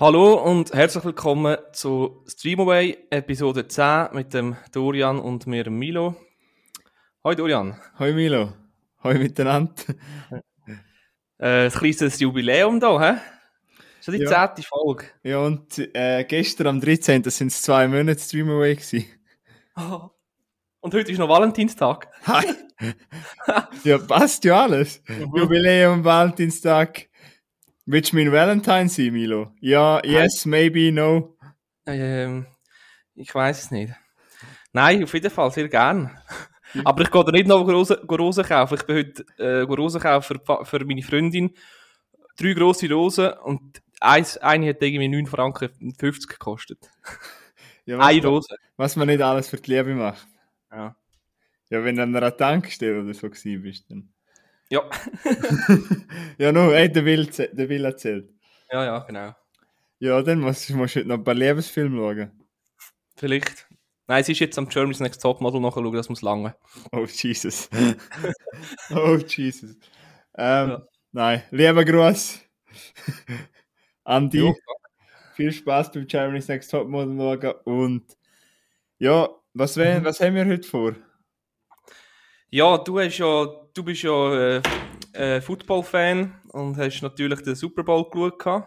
Hallo und herzlich willkommen zu Streamaway Episode 10 mit dem Dorian und mir Milo. Hoi Dorian. Hoi Milo. Hoi miteinander. Äh, ein kleines Jubiläum da, hä? Schon die Ja. zehnte Folge. Ja, und äh, gestern am 13. sind es zwei Monate Streamaway gewesen. Oh. Und heute ist noch Valentinstag. Hi. ja, passt ja alles. Jubiläum, Valentinstag. Willst du mein Valentine sein, Milo? Ja, yes, maybe, no. Ähm, ich weiß es nicht. Nein, auf jeden Fall, sehr gern. Aber ich gehe da nicht noch Rosen, kaufen. Ich bin heute äh, Rosen kaufen für, für meine Freundin. Drei grosse Rosen und eins, eine hat irgendwie 9 Franken 50 gekostet. Ja, Eine Rose. was man nicht alles für die Liebe macht. Ja. Ja, wenn du an einer Tankstelle oder so gewesen bist, dann. Ja. ja, no, ey, der Will, der Will erzählt. ja, ja, genau. Ja, dann musst, musst du heute noch ein paar Liebesfilme schauen. Vielleicht. Nein, es ist jetzt am Germany's Next Topmodel nachschauen, das muss lange. Oh, Jesus. oh, Jesus. Ähm, Ja. Nein, lieber Gruß. Andi, Jo. viel Spaß beim Germany's Next Topmodel schauen. Und ja, was, Mhm. wär, was haben wir heute vor? Ja, du hast ja, du bist ja äh, äh, Football-Fan und hast natürlich den Super Bowl geschaut.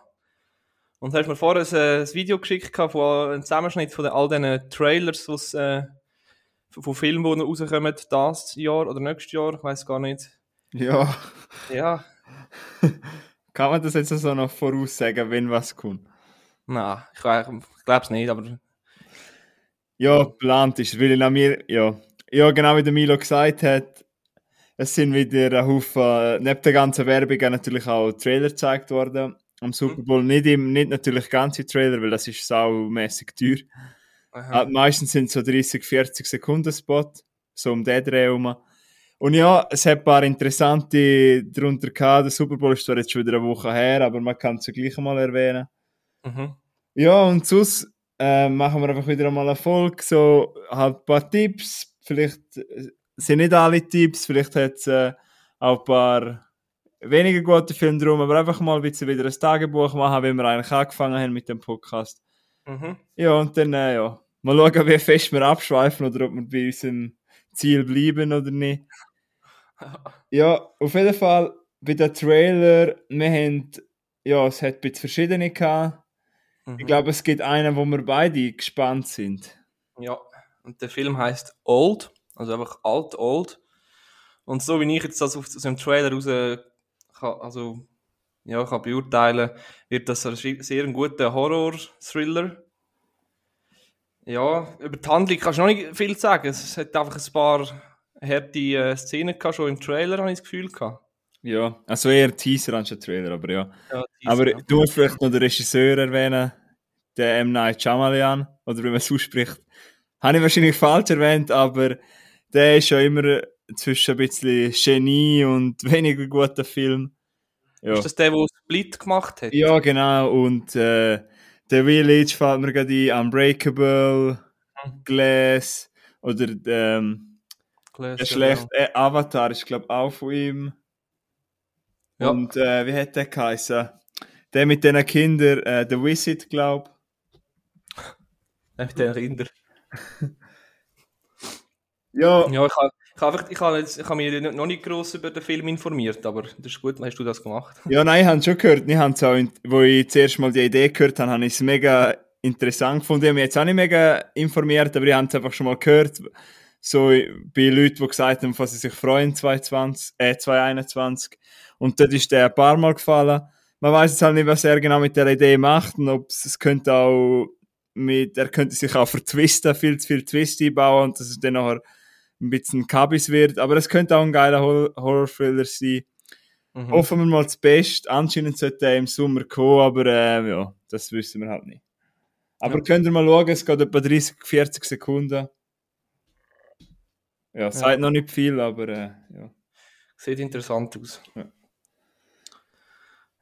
Und hast mir vorher ein, äh, ein Video geschickt von einem Zusammenschnitt von all diesen Trailers, was, äh, von Filmen, die rauskommen, das Jahr oder nächstes Jahr, ich weiß gar nicht. Ja, Ja, kann man das jetzt so noch voraussagen, wenn was kommt? nein, ich, ich glaube es nicht, aber Ja, geplant ist, weil nach mir, ja, ja, genau wie der Milo gesagt hat, es sind wieder ein Haufen, neben der ganzen Werbung natürlich auch Trailer gezeigt worden. Am Super Bowl nicht, im, nicht natürlich ganze Trailer, weil das ist saumässig teuer. aha. Äh, meistens sind es so 30, 40 Sekunden Spot, so um den Dreh herum. Und ja, es hat ein paar interessante drunter gehabt. Der Super Bowl ist zwar jetzt schon wieder eine Woche her, aber man kann es ja gleich mal erwähnen. Mhm. Ja, und sonst äh, machen wir einfach wieder einmal eine Folge, so halt ein paar Tipps. Vielleicht äh, sind nicht alle Tipps, vielleicht hat es äh, auch ein paar weniger gute Filme drum, aber einfach mal ein bisschen wieder ein Tagebuch machen, wie wir eigentlich angefangen haben mit dem Podcast. Mhm. Ja, und dann, äh, ja, mal schauen, wie fest wir abschweifen oder ob wir bei unserem Ziel bleiben oder nicht. Ja, auf jeden Fall bei den Trailer, wir haben, ja, es hat ein bisschen verschiedene gehabt. Mhm. Ich glaube, es gibt einen, wo wir beide gespannt sind. Ja, und der Film heißt Old, also einfach alt, old. Und so wie ich jetzt das auf aus dem Trailer raus kann, also, ja, kann beurteilen, wird das ein sehr ein guter Horror-Thriller. Ja, über die Handlung kannst du noch nicht viel sagen. Es hat einfach ein paar harte äh, Szenen gehabt, schon im Trailer, habe ich das Gefühl gehabt. Ja, also eher Teaser anstatt Trailer, aber ja. Ja, aber ja. du musst vielleicht noch den Regisseur erwähnen, den M. Night Shyamalan, oder wie man es ausspricht. Habe ich wahrscheinlich falsch erwähnt, aber der ist ja immer zwischen ein bisschen Genie und weniger guter Film. Ja. Ist das der, der Split gemacht hat? Ja, genau. Und äh, der Village fällt mir gerade ein, Unbreakable, Mhm. Glass oder ähm, Glass, der ja, schlechte äh, Avatar ist, glaube ich, auch von ihm. Ja. Und äh, wie hat der geheißen? Der mit den Kindern, äh, The Wizard, glaube Ja, mit den Kindern. Ja, Ja, ich habe ich hab, einfach- ich hab jetzt- ich hab mich noch nicht gross über den Film informiert, aber das ist gut, hast du das gemacht? ja, nein, ich habe es schon gehört. Ich hab's auch, wo ich zuerst mal die Idee gehört habe, habe ich es mega interessant gefunden. Ich habe mich jetzt auch nicht mega informiert, aber ich habe es einfach schon mal gehört. So bei Leuten, die gesagt haben, was sie sich freuen 2020, äh, 2021. Und dort ist der ein paar Mal gefallen. Man weiß jetzt halt nicht, was er genau mit der Idee macht und ob es könnte auch mit, er könnte sich auch vertwisten, viel zu viel Twist einbauen und dass es dann nachher ein bisschen Kabis wird. Aber es könnte auch ein geiler Hor- Horror-Thriller sein. Mhm. Hoffen wir mal das Beste. Anscheinend sollte er im Sommer kommen, aber äh, ja, das wissen wir halt nicht. Aber Ja. könnt ihr mal schauen, es geht etwa 30, 40 Sekunden. Ja, sagt noch nicht viel, aber äh, ja. Sieht interessant aus. Ja.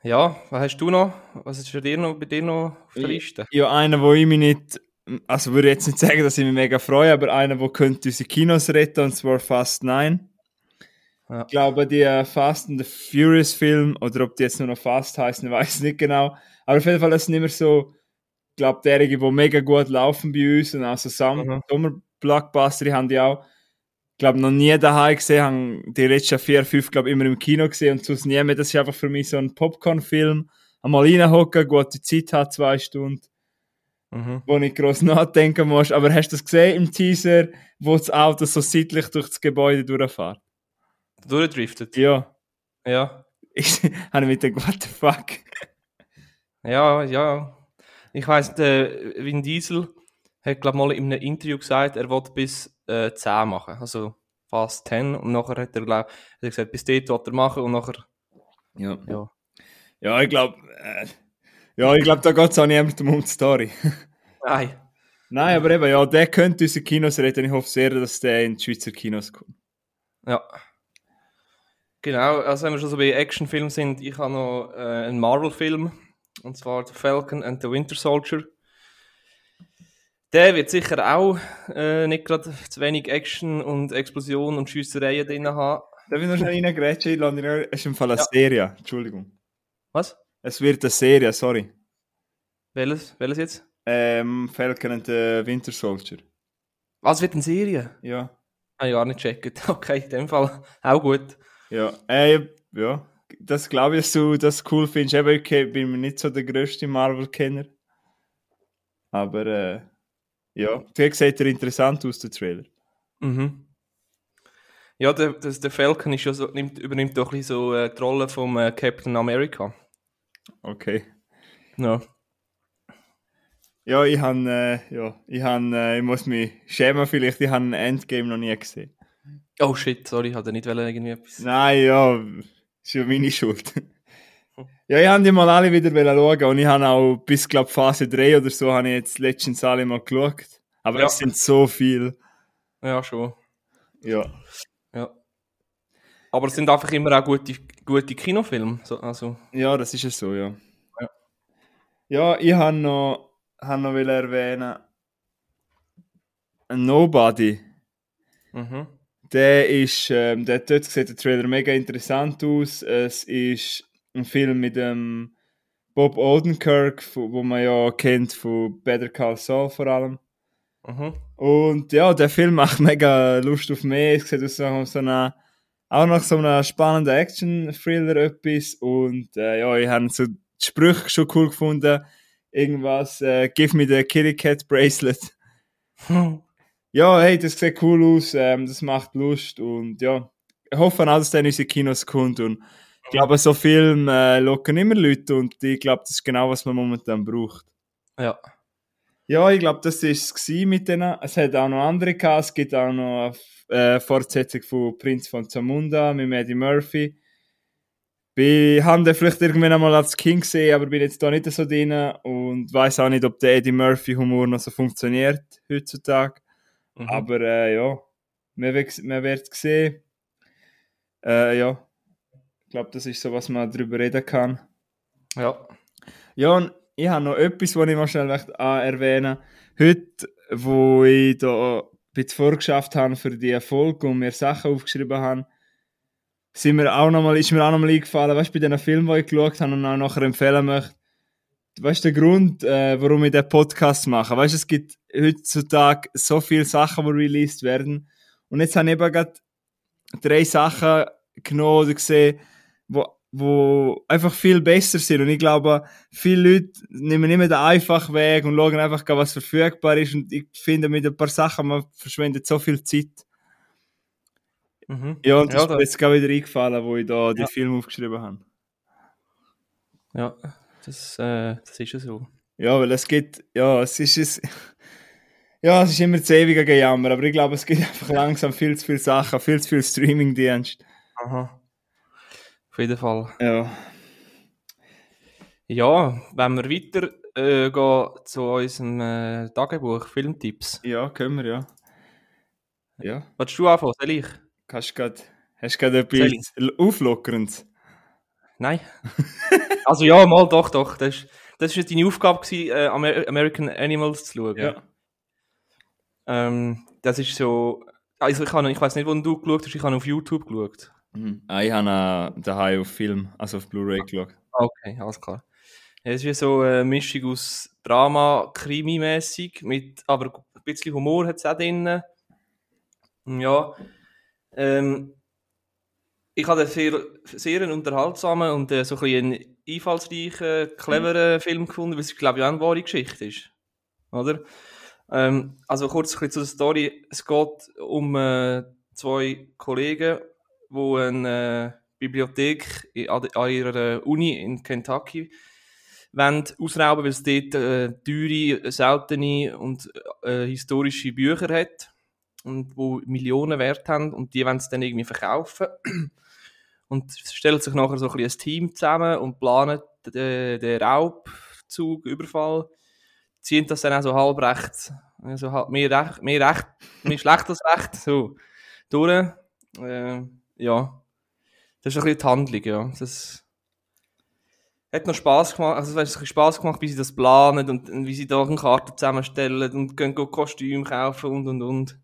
Ja, was hast du noch? Was ist für dir noch, bei dir noch auf der Ich- Liste? Ja, einer, wo ich mich nicht, also würde jetzt nicht sagen, dass ich mich mega freue, aber einer, wo könnte unsere Kinos retten, und zwar Fast 9. Ja. Ich glaube, die äh, Fast and the Furious Film, oder ob die jetzt nur noch Fast heißen, ich weiß nicht genau, Aber auf jeden Fall, das sind immer so, ich glaube, derige, die mega gut laufen bei uns und auch so Mhm. Sommer-Blockbuster, die haben die auch, ich glaube, noch nie daheim gesehen, haben die letzten vier, fünf, glaube immer im Kino gesehen und sonst nie mehr. Das ist einfach für mich so ein Popcorn-Film. Einmal reinhocken, gute Zeit hat, zwei Stunden Mhm. wo nicht groß nachdenken musst. Aber hast du das gesehen im Teaser, wo das Auto so seitlich durch das Gebäude durchfährt? Durchdriftet. Ja. Ja. Ich habe mit dem What the fuck? Ja, ja. Ich weiss, der Vin Diesel hat, glaube mal in einem Interview gesagt, er will bis äh, 10 machen. Also fast 10. Und nachher hat er, glaub, hat er gesagt, bis dort will er machen und nachher, Ja. ja. Ja, ich glaube, äh, ja, ich glaube, da geht es auch niemandem um die Story. Nein. Nein, aber eben, ja, der könnte unsere Kinos retten. Ich hoffe sehr, dass der in die Schweizer Kinos kommt. Ja. Genau, also wenn wir schon so bei Actionfilmen sind, ich habe noch äh, einen Marvel-Film, und zwar The Falcon and the Winter Soldier. Der wird sicher auch äh, nicht gerade zu wenig Action und Explosion und Schiessereien drin haben. Darf ich noch schnell reingrätschen? Es ist im Fall eine Ja. Serie. Entschuldigung. Was? Es wird eine Serie, sorry. Welches? Welches jetzt? Ähm, Falcon and the Winter Soldier. Was wird eine Serie? Ja. Habe ich gar nicht gecheckt. Okay, in dem Fall auch gut. Ja, äh, ja. Das glaube ich, dass du das cool findest. Eben, ich ke- bin mir nicht so der grösste Marvel-Kenner. Aber, äh, ja. Der sieht ja interessant aus, der Trailer. Mhm. Ja, der, das, der Falcon ist ja so, nimmt, übernimmt doch ein bisschen so äh, die Rolle vom äh, Captain America. Okay. Ja. Ja, ich han, äh, ja, ich han, äh, ich muss mich schämen vielleicht, ich habe Endgame noch nie gesehen. Oh shit, sorry, ich hatte nicht irgendwie etwas. Nein, ja, ist ja meine Schuld. Ja, ich habe die mal alle wieder schauen und ich habe auch bis, glaube Phase 3 oder so, habe ich jetzt letztens alle mal geschaut. Aber Ja. es sind so viel. Ja, schon. Ja. Ja. Aber es sind einfach immer auch gute, gute Kinofilme. So, also, Ja, das ist es so, ja. Ja. Ja, ich habe noch, hab noch will erwähnen, Nobody. mhm. Der ist, ähm, der dort sieht der Trailer mega interessant aus. Es ist ein Film mit dem Bob Odenkirk, wo man ja kennt von Better Call Saul vor allem. Mhm. Und ja, der Film macht mega Lust auf mehr. Es sieht aus nach so einer, auch nach so einer spannenden Action-Thriller etwas. Und äh, ja, ich habe so die Sprüche schon cool gefunden. Irgendwas, äh, give me the Kitty Cat Bracelet. Ja, hey, das sieht cool aus, ähm, das macht Lust und ja, ich hoffe auch, dass in unsere Kinos kommt und ich glaube, so Filme äh, locken immer Leute und ich glaube, das ist genau, was man momentan braucht. ja. Ja, ich glaube, das war es mit denen. Es hat auch noch andere gehabt. Es gibt auch noch eine äh, Fortsetzung von Prinz von Zamunda mit Eddie Murphy. Ich habe den vielleicht irgendwann einmal als King gesehen, aber bin jetzt da nicht so drin und weiß auch nicht, ob der Eddie Murphy-Humor noch so funktioniert heutzutage. Mhm. Aber äh, ja, man wird, wird sehen. Äh, ja, glaube, das ist so, was man darüber reden kann. ja. Ja, und ich habe noch etwas, was ich mal schnell möchte, äh, erwähnen Heute, wo ich da ein bisschen vorgeschafft habe für die Folge und mir Sachen aufgeschrieben habe, sind mir auch noch mal, ist mir auch nochmal eingefallen, weißt du, bei diesen Filmen, die ich geschaut habe und auch nachher empfehlen möchte, weißt du, der Grund, äh, warum ich den Podcast mache, weißt du, es gibt heutzutage so viele Sachen, die released werden und jetzt habe ich eben gerade drei Sachen genommen oder gesehen, wo, einfach viel besser sind und ich glaube, viele Leute nehmen immer den einfachen Weg und schauen einfach, was verfügbar ist und ich finde, mit ein paar Sachen, man verschwendet so viel Zeit. Mhm. Ja, und das Ja, ist mir jetzt gerade wieder eingefallen, wo ich da die Ja. Filme aufgeschrieben habe. ja. Das, äh, das ist ja so. Ja, weil es gibt, ja, es ist es, ja, es ist immer das ewige Gejammer, aber ich glaube, es gibt einfach langsam viel zu viele Sachen, viel zu viel Streamingdienst. Aha. Auf jeden Fall. Ja. Ja, wenn wir weiter äh, gehen zu unserem äh, Tagebuch, Filmtipps. Ja, können wir, ja. Ja, Willst du anfangen? Soll ich? kannst grad, hast du gerade etwas Auflockerendes? Nein. also ja, mal doch, doch. Das ist, das ist deine Aufgabe gewesen, äh, Amer American Animals zu schauen. Ja. Ähm, das ist so... Also ich, habe- ich weiß nicht, wo du geschaut hast, ich habe auf YouTube geschaut. Mhm. Ah, ich habe äh, daheim auf Film, also auf Blu-ray geschaut. Okay, alles klar. Ja, es ist wie so eine Mischung aus Drama, Krimi-mäßig, mit, aber ein bisschen Humor hat es auch drin. Ja, ähm, ich habe einen sehr, sehr einen unterhaltsamen und äh, so ein bisschen einen einfallsreichen, cleveren Film gefunden, weil es, glaube ich, auch eine wahre Geschichte ist. Oder? Ähm, also kurz ein bisschen zur Story. Es geht um äh, zwei Kollegen, die eine äh, Bibliothek an, ihrer Uni in Kentucky wollen ausrauben, weil es dort äh, teure, seltene und äh, historische Bücher hat und wo Millionen Wert haben und die wollen es dann irgendwie verkaufen und stellen sich nachher so ein, bisschen ein Team zusammen und planen den, den Raubzug, Überfall, ziehen das dann auch so halb recht, also halt mehr recht, mehr recht, mehr schlecht als recht, so durch. Äh, ja, das ist ein bisschen die Handlung, ja. Das hat noch Spass gemacht, also es hat Spass gemacht, wie sie das planen und, und wie sie da eine Karte zusammenstellen und gehen Kostüme kaufen und und und.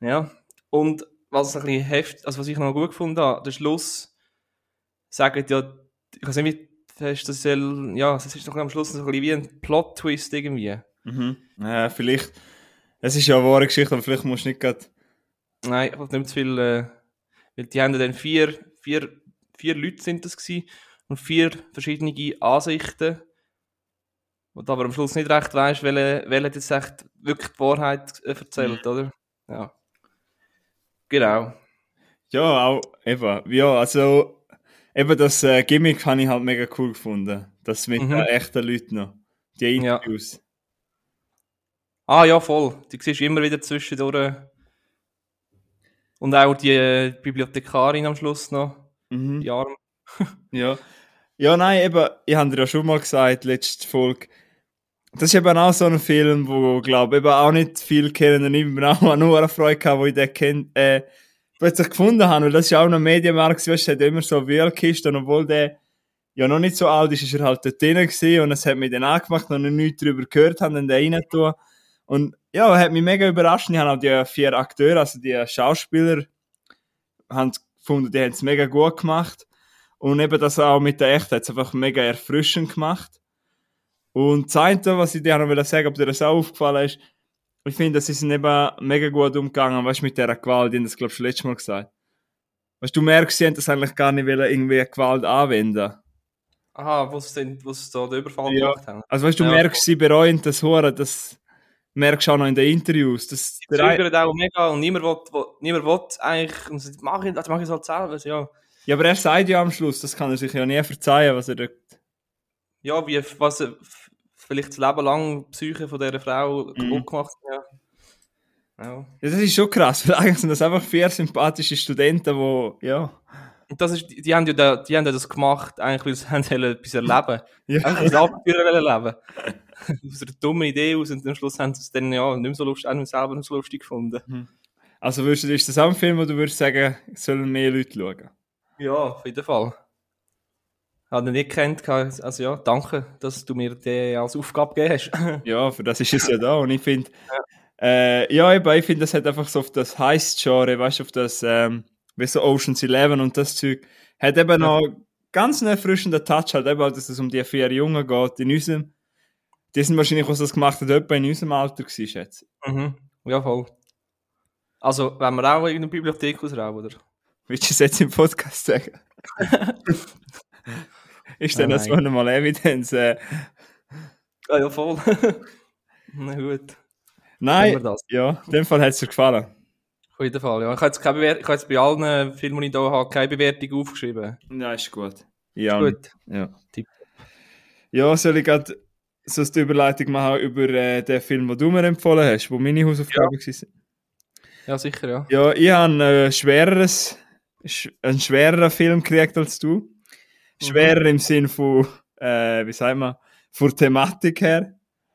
Ja. Und was ein bisschen heftig, also was ich noch gut gefunden habe, der Schluss sagt ja, ich weiß nicht, wie hast das soll, ja, es ist doch am Schluss so ein bisschen wie ein Plot-Twist irgendwie. Mhm. Ja, vielleicht, es ist ja eine wahre Geschichte, aber vielleicht musst du nicht gerade... Nein, ich nicht zu viel, äh, weil die haben dann vier, vier, vier Leute sind das gewesen und vier verschiedene Ansichten, du aber am Schluss nicht recht weißt, welche, welche jetzt echt wirklich die Wahrheit äh, erzählt, oder? Ja. Genau. Ja, auch eben. Ja, also eben das äh, Gimmick habe ich halt mega cool gefunden. Das mit Mhm. den echten Leuten noch. Die Ja. Interviews. Ah ja, voll. Die siehst du immer wieder zwischendurch. Und auch die äh, Bibliothekarin am Schluss noch. Mhm. Die Arme. Ja. Ja, nein, eben, ich habe dir ja schon mal gesagt, letzte Folge. Das ist eben auch so ein Film, wo, glaube ich, eben auch nicht viel kennen. Und ich bin auch nur eine Freude gehabt, wo ich den kennt, äh, plötzlich gefunden habe. Weil das ist ja auch noch Medienmarkt, weißt du, hat immer so Wheelkisten, obwohl der ja noch nicht so alt ist, ist er halt dort drin gewesen und es hat mich dann angemacht und ich nichts darüber gehört, haben dann den rein tun. Und ja, hat mich mega überrascht. Ich habe auch die vier Akteure, also die Schauspieler, haben gefunden, die haben es mega gut gemacht. Und eben das auch mit der Echtheit, es einfach mega erfrischend gemacht. Und das eine, was ich dir noch will sagen, ob dir das auch aufgefallen ist, ich finde, sie sind eben mega gut umgegangen, weißt du, mit dieser Gewalt, die haben das, glaube ich, schon letztes Mal gesagt. Weißt du, du merkst, sie haben das eigentlich gar nicht wollen, irgendwie Gewalt anwenden. Aha, denn- wo sie da den Überfall Ja. gemacht haben. Also weißt du, du Ja. merkst, sie bereuen das Hure, das merkst du auch noch in den Interviews. Das, Sie zögern auch mega und niemand will, will, niemand will eigentlich, und sie sagt, mach ich, das mach ich halt selber. Also, ja. ja, aber er sagt ja am Schluss, das kann er sich ja nie verzeihen, was er dort... ja, wie, was f- vielleicht das Leben lang die Psyche von dieser Frau Mhm. kaputt gemacht hat. Ja. Ja. Ja, das ist schon krass, weil eigentlich sind das einfach vier sympathische Studenten, die, ja... Und das ist, die, haben ja da, die haben ja das gemacht, eigentlich, weil sie haben etwas erleben ja. Einfach ein Abenteuer wollen leben. Aus einer dummen Idee aus und am Schluss haben sie es dann ja nicht mehr so lustig, auch nicht selber nicht so lustig gefunden. Also würdest du, ist das auch ein Film, wo du würdest sagen, es sollen mehr Leute schauen? Ja, auf jeden Fall. Habe ihn nicht gekannt, also ja, danke, dass du mir den als Aufgabe gegeben hast. Ja, für das ist es ja da. Und ich finde, äh, ja, eben, ich finde, das hat einfach so auf das Heist-Genre, weißt du, auf das, ähm, wie so Ocean's Eleven und das Zeug, hat eben noch ganz einen erfrischenden Touch, halt eben, dass es um die vier Jungen geht, in unserem, die sind wahrscheinlich, was das gemacht hat, etwa in unserem Alter gewesen, schätze ich. mhm. Ja, voll. Also, wenn wir auch in eine Bibliothek ausrauben, oder? Willst du es jetzt im Podcast sagen? ist denn Nein, das nein. so mal Evidenz? Äh, Ah, ja, voll. Na gut, nein, ja, in dem Fall hat es dir gefallen. auf jeden Fall, ja. Ich habe jetzt, keine Bewert ich habe jetzt bei allen Filmen, die ich hier habe, keine Bewertung aufgeschrieben. Ja, ist gut. Ja, Gut. Ja. Tipp. Ja, soll ich gerade so die Überleitung machen über äh, den Film, den du mir empfohlen hast, wo meine Hausaufgaben waren? Ja, sicher, ja. Ja, ich habe ein schwereres, sch einen schwereren Film gekriegt als du. Schwerer im Sinn von, äh, wie sagt man, von der Thematik her.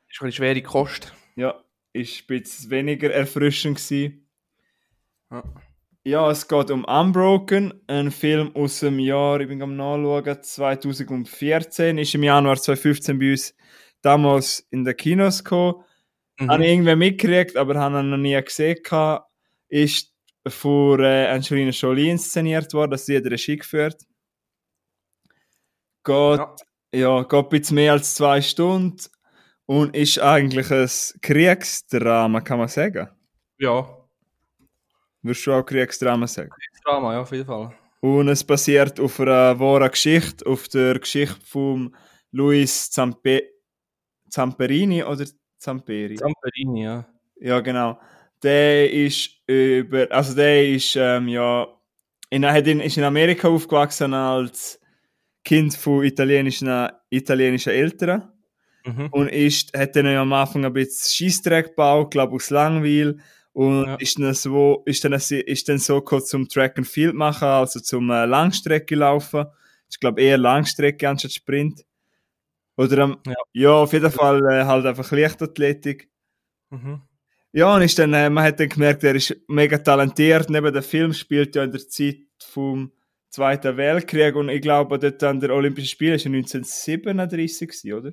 Das ist eine schwere Kost. Ja, ist ein bisschen weniger erfrischend gewesen. Ja. Ja, es geht um Unbroken, ein Film aus dem Jahr, ich bin am nachschauen, 2014, ist im Januar 2015 bei uns damals in den Kinos gekommen. Mhm. Habe ich irgendwie mitgekriegt, aber habe ihn noch nie gesehen. gehabt. Ist von äh, Angelina Jolie inszeniert worden, dass sie die Regie geführt. Geht Ja. Ja, geht ein bisschen mehr als zwei Stunden und ist eigentlich ein Kriegsdrama, kann man sagen. Ja, Würdest du auch Kriegsdrama sagen? Drama, ja, auf jeden Fall. Und es basiert auf einer wahren Geschichte, auf der Geschichte von Luis Zampe Zamperini oder Zamperi? Zamperini, ja. Ja, genau. Der ist über, also der ist, ähm, ja, in, hat in, ist in Amerika aufgewachsen als Kind von italienischen, italienischen Eltern Mhm. und ist, hat dann am Anfang ein bisschen Scheissdreck gebaut, glaube aus Langweil und Ja. ist, dann so, ist, dann, ist dann so gekommen zum Track and Field machen, also zum äh, Langstrecke laufen. Ich glaube eher Langstrecke anstatt Sprint. Oder am, Ja. ja. auf jeden Fall äh, halt einfach Leichtathletik. Mhm. Ja, und ist dann, äh, man hat dann gemerkt, er ist mega talentiert. Neben der Film spielt ja in der Zeit vom Zweiten Weltkrieg und ich glaube, dort an der Olympischen Spiele ist er 1937 gewesen, oder?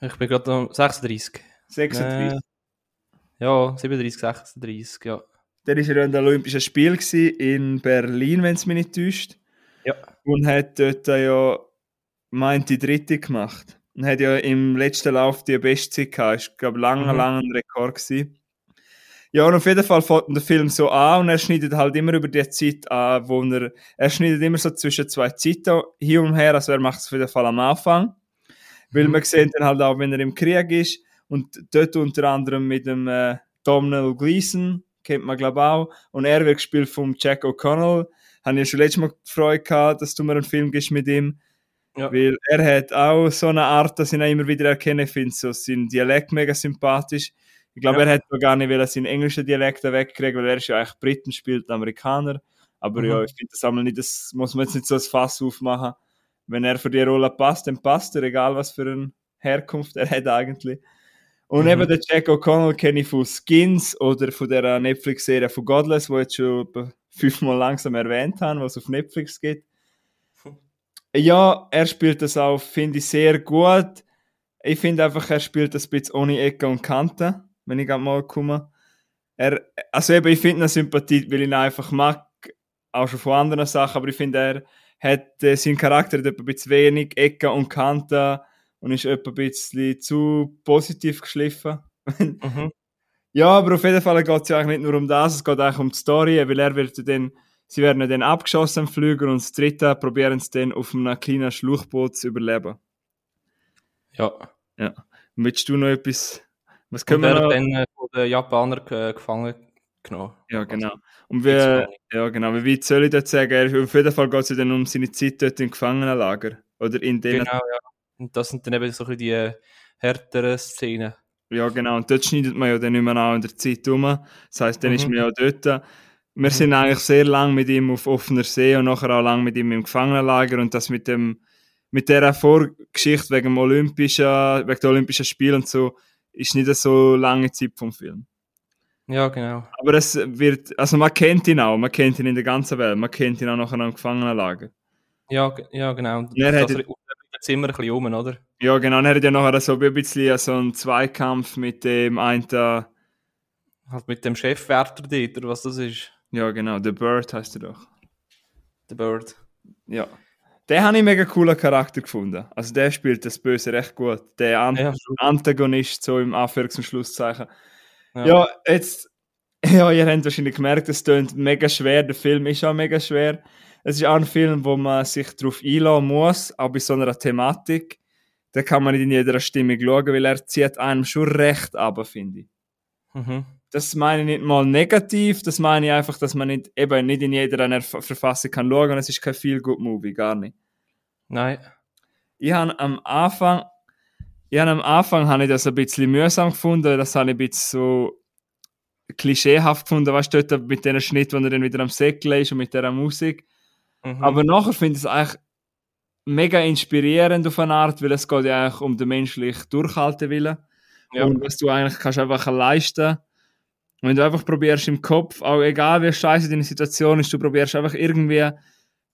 Ich bin gerade am 36. 36. Äh, ja, 37, 36, ja. Dann war er an den Olympischen Spielen in Berlin, wenn es mich nicht täuscht. Ja. Und hat dort ja, meint die dritte gemacht. Und hat ja im letzten Lauf die beste Zeit gehabt. Ist, glaube lange, Mhm. lange ein Rekord gewesen. Ja, und auf jeden Fall fängt der Film so an und er schneidet halt immer über die Zeit an, wo er, er schneidet immer so zwischen zwei Zeiten hier und her, also er macht es auf jeden Fall am Anfang. Weil Mhm. man sieht dann halt auch, wenn er im Krieg ist und dort unter anderem mit dem äh, Domhnall Gleeson, kennt man glaube auch, und er wird gespielt vom Jack O'Connell. Habe ich ja schon letztes Mal gefreut gehabt, dass du mir einen Film gibst mit ihm. Ja. Weil er hat auch so eine Art, dass ich ihn immer wieder erkenne, Ich finde so sein Dialekt mega sympathisch. Ich glaube, Ja. er hat gar nicht wollen, seinen englischen Dialekt wegkriegen, weil er ist ja eigentlich Briten, spielt Amerikaner. Aber Mhm. ja, ich finde das einmal nicht, das muss man jetzt nicht so als Fass aufmachen. Wenn er für die Rolle passt, dann passt er, egal was für eine Herkunft er hat eigentlich. Und Mhm. eben den Jack O'Connell kenne ich von Skins oder von der Netflix-Serie von Godless, wo ich jetzt schon fünfmal langsam erwähnt habe, was es auf Netflix gibt. Ja, er spielt das auch, finde ich, sehr gut. Ich finde einfach, er spielt das ein bisschen ohne Ecke und Kanten, wenn ich gerade mal komme. Er, also eben, ich finde ihn Sympathie, weil ich ihn einfach mag, auch schon von anderen Sachen, aber ich finde, er hat äh, seinen Charakter hat ein bisschen wenig Ecken und Kanten und ist ein bisschen zu positiv geschliffen. Mhm. Ja, aber auf jeden Fall geht es ja eigentlich nicht nur um das, es geht eigentlich um die Story, weil er wird dann, sie werden ja dann abgeschossen am Flüger und das dritte probieren es dann auf einem kleinen Schluchboot zu überleben. Ja. Und willst du noch etwas, was können wir noch? dann äh, von den Japanern äh, gefangen genommen. Ja, genau. Und nicht. ja, genau, wie weit soll ich das sagen? Auf jeden Fall geht es ja dann um seine Zeit dort im Gefangenenlager. Oder in den, Genau, ja. Und das sind dann eben so ein bisschen die äh, härteren Szenen. ja genau, und dort schneidet man ja dann mehr an in der Zeit um. Das heisst, dann ist Mhm. man ja dort. Wir sind eigentlich sehr lang mit ihm auf offener See und nachher auch lang mit ihm im Gefangenenlager und das mit dem mit der Vorgeschichte wegen dem Olympischen, wegen der Olympischen Spiele und so, ist nicht so lange Zeit vom Film. Ja, genau. Aber es wird, also man kennt ihn auch, man kennt ihn in der ganzen Welt, man kennt ihn auch nachher am Gefangenenlager. Ja, ja genau. Und Er das hat- bleibt jetzt immer ein bisschen um, oder? Ja, genau, und er hat ja nachher so ein bisschen so einen Zweikampf mit dem einen, Halt mit dem Chefwärter dort, oder was das ist. Ja genau, The Bird heißt er doch. Der Bird. Ja. Den habe ich mega coolen Charakter gefunden. Also der spielt das Böse recht gut. Der An Ja, Antagonist, so im Anführungs- und Schlusszeichen. Ja. Ja. jetzt, ja, ihr habt wahrscheinlich gemerkt, es klingt mega schwer. Der Film ist auch mega schwer. Es ist auch ein Film, wo man sich darauf einlassen muss, auch bei so einer Thematik. Da kann man nicht in jeder Stimmung schauen, weil er zieht einem schon recht ab, finde ich. Mhm. Das meine ich nicht mal negativ, das meine ich einfach, dass man nicht, eben nicht in jeder Verfassung kann schauen und es ist kein Feel-Good-Movie, gar nicht. Nein. Ich habe am Anfang, ich habe am Anfang habe ich das ein bisschen mühsam gefunden, das habe ich ein bisschen so klischeehaft gefunden, weißt du, dort mit dem Schnitt, wo er dann wieder am Säckel ist und mit der Musik. Mhm. Aber nachher finde ich es eigentlich mega inspirierend auf eine Art, weil es geht ja eigentlich um den menschlichen Durchhaltewillen. ja. Und was du eigentlich kannst einfach leisten. Und wenn du einfach probierst im Kopf, auch egal wie scheiße deine Situation ist, du probierst einfach irgendwie,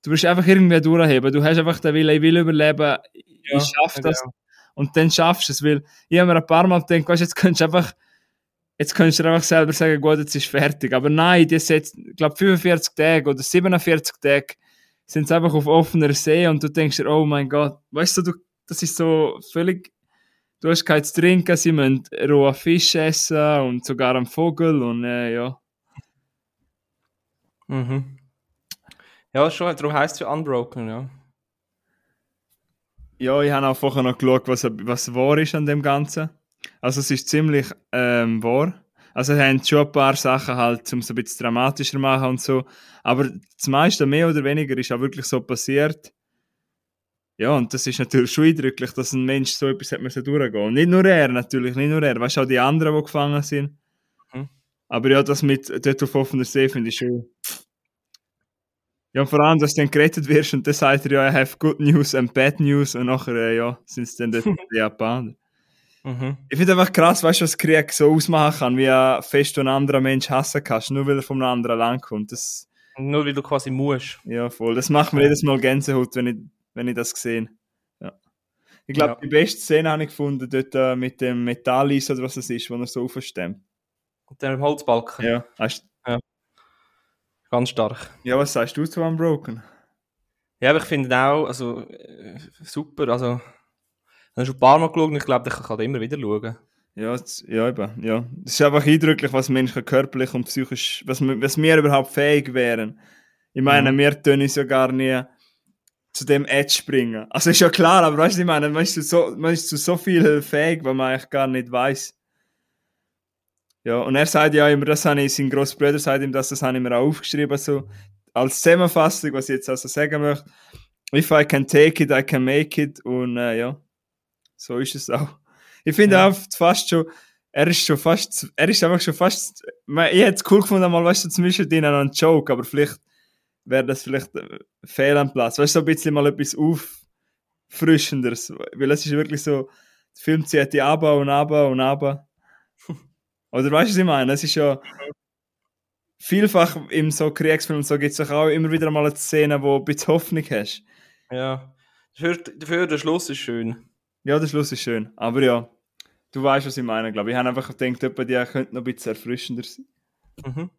du willst einfach irgendwie durchheben. Du hast einfach den Willen, ich will überleben, ich Ja, schaff das. genau. Und dann schaffst du es, weil ich habe mir ein paar Mal gedacht, weißt, jetzt könntest du einfach, jetzt könntest du einfach selber sagen, gut, jetzt ist fertig. Aber nein, das jetzt, ich glaube 45 Tage oder 47 Tage sind sie einfach auf offener See und du denkst dir, oh mein Gott, weißt du, du das ist so völlig, du hast kein zu trinken, sie müssen rohen Fisch essen und sogar einen Vogel und äh, ja. Mhm. Ja, schon, darum heisst es ja Unbroken, ja. Ja, ich habe auch vorher noch geschaut, was, was wahr ist an dem Ganzen. Also es ist ziemlich ähm, wahr. Also sie haben schon ein paar Sachen halt, um es ein bisschen dramatischer machen und so. Aber das meiste, mehr oder weniger, ist auch wirklich so passiert. Ja, und das ist natürlich schon eindrücklich, dass ein Mensch so etwas hat müssen durchgehen. Und nicht nur er, natürlich, nicht nur er. Weißt du, auch die anderen, die gefangen sind. Mhm. Aber ja, das mit dort auf offener See finde ich schon. Ja, vor allem, dass du dann gerettet wirst und dann sagt er ja, I have good news and bad news und nachher, äh, ja, sind es dann dort die Japaner. Mhm. Ich finde einfach krass, weißt du, was Krieg so ausmachen kann, wie fest du einen anderen Mensch hassen kannst, nur weil er von einem anderen Land kommt. Das, nur weil du quasi musst. Ja, voll. Das macht mir jedes Mal Gänsehaut, wenn ich, wenn ich das sehe. Ja. Ich glaube, ja. die beste Szene habe ich gefunden, dort äh, mit dem Metallis oder was es ist, wo er so aufstemmt. Mit dem Holzbalken. Ja, ja. Ganz stark. Ja, was sagst du zu Unbroken? Ja, aber ich finde auch, also, äh, super, also, ich habe schon ein paar Mal geschaut und ich glaube, ich kann immer wieder schauen. Ja, ja, eben, ja. Es ist einfach eindrücklich, was Menschen körperlich und psychisch, was, was wir überhaupt fähig wären. Ich meine, mhm. wir können uns ja gar nie zu dem Edge springen. Also ist ja klar, aber weißt du, ich meine, man ist, zu so, man ist zu so viel fähig, was man eigentlich gar nicht weiß. Ja, und er sagt ja immer, das habe ich, sein Großbruder sagt ihm das, das habe ich mir auch aufgeschrieben, so als Zusammenfassung, was ich jetzt also sagen möchte. If I can take it, I can make it. Und äh, ja, so ist es auch. Ich finde ja. auch fast schon, er ist schon fast, er ist einfach schon fast, ich hätte es cool gefunden, mal, weißt du, zwischen denen noch ein Joke, aber vielleicht wäre das vielleicht ein fehl am Platz. Weißt du, so ein bisschen mal etwas auffrischenderes, weil es ist wirklich so, der Film zieht die ab und ab und ab oder weißt du, was ich meine? Es ist ja vielfach im so Kriegsfilm so gibt es auch immer wieder mal eine Szene, wo du ein bisschen Hoffnung hast. Ja, dafür, dafür der Schluss ist schön. Ja, der Schluss ist schön. Aber ja, du weißt, was ich meine, glaube ich. Ich habe einfach gedacht, die könnte noch ein bisschen erfrischender sein. Mhm.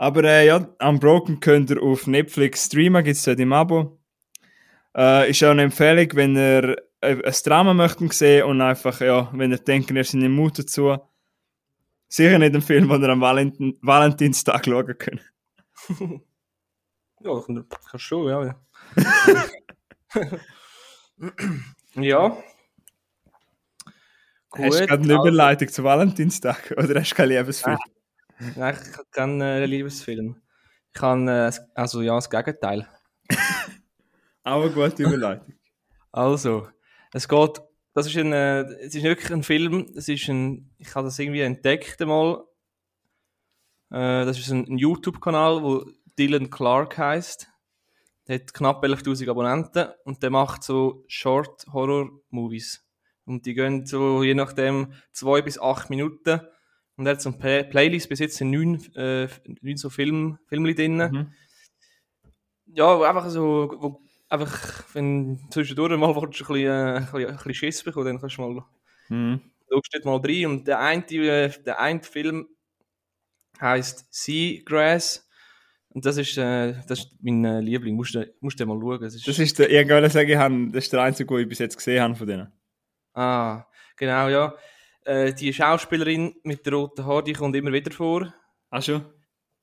Aber äh, ja, Unbroken könnt ihr auf Netflix streamen, gibt es dort im Abo. Äh, ist auch eine Empfehlung, wenn ihr äh, ein Drama möchten sehen und einfach, ja, wenn ihr denkt, ihr seid im Mut dazu, Sicher nicht ein Film, den ihr am Valentin Valentinstag schauen könnt. ja, kannst du schon, ja. ja. Gut, hast du gerade eine also, Überleitung zu Valentinstag oder hast du keinen Liebesfilm? Nein, ich habe keinen äh, Liebesfilm. Ich habe, äh, also ja, das Gegenteil. Aber gute Überleitung. Also, es geht das ist ein, äh, es ist wirklich ein Film, es ist ein, ich habe das irgendwie entdeckt einmal. Äh, das ist ein, ein YouTube-Kanal, wo Dylan Clark heißt. Der hat knapp 11.000 Abonnenten und der macht so Short Horror Movies. Und die gehen so je nachdem zwei bis acht Minuten. Und er hat so eine Play Playlist, bis jetzt sind neun, äh, neun so Film, Filmli drin. Mhm. Ja, einfach so, wo einfach, wenn zwischendurch mal ein bisschen, äh, ein bisschen, ein bisschen Schiss bekommen, dann kannst du mal, mhm. schaust mal rein. Und der eine, äh, der eine Film heisst Seagrass. Und das ist, äh, das ist mein äh, Liebling. Musst du musst mal schauen. Das ist, das ist der, ich wollte sagen, ich habe, das ist der einzige, den ich bis jetzt gesehen habe von denen. Ah, genau, ja. Äh, die Schauspielerin mit der roten Haar, die kommt immer wieder vor. Ach schon?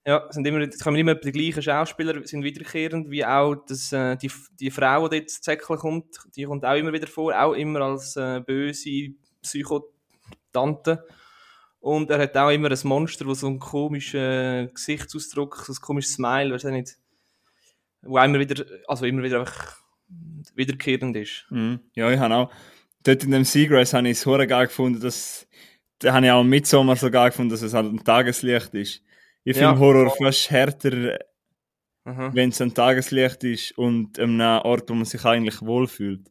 Ja, sind immer, kommen immer die gleichen Schauspieler, sind wiederkehrend, wie auch das, äh, die, die Frau, die jetzt Zäckle kommt, die kommt auch immer wieder vor, auch immer als äh, böse Psychotante. Und er hat auch immer ein Monster, das so einen komischen Gesichtsausdruck, so ein komisches Smile, weiß ich nicht, wo immer wieder, also immer wieder einfach wiederkehrend ist. Mhm. Ja, ich habe auch, dort in dem Seagrass habe ich es geil gefunden, dass, da habe ich auch im Mitsommer so geil gefunden, dass es halt ein Tageslicht ist. Ich finde ja, Horror voll. fast härter, mhm. wenn es ein Tageslicht ist und an einem Ort, wo man sich eigentlich wohlfühlt.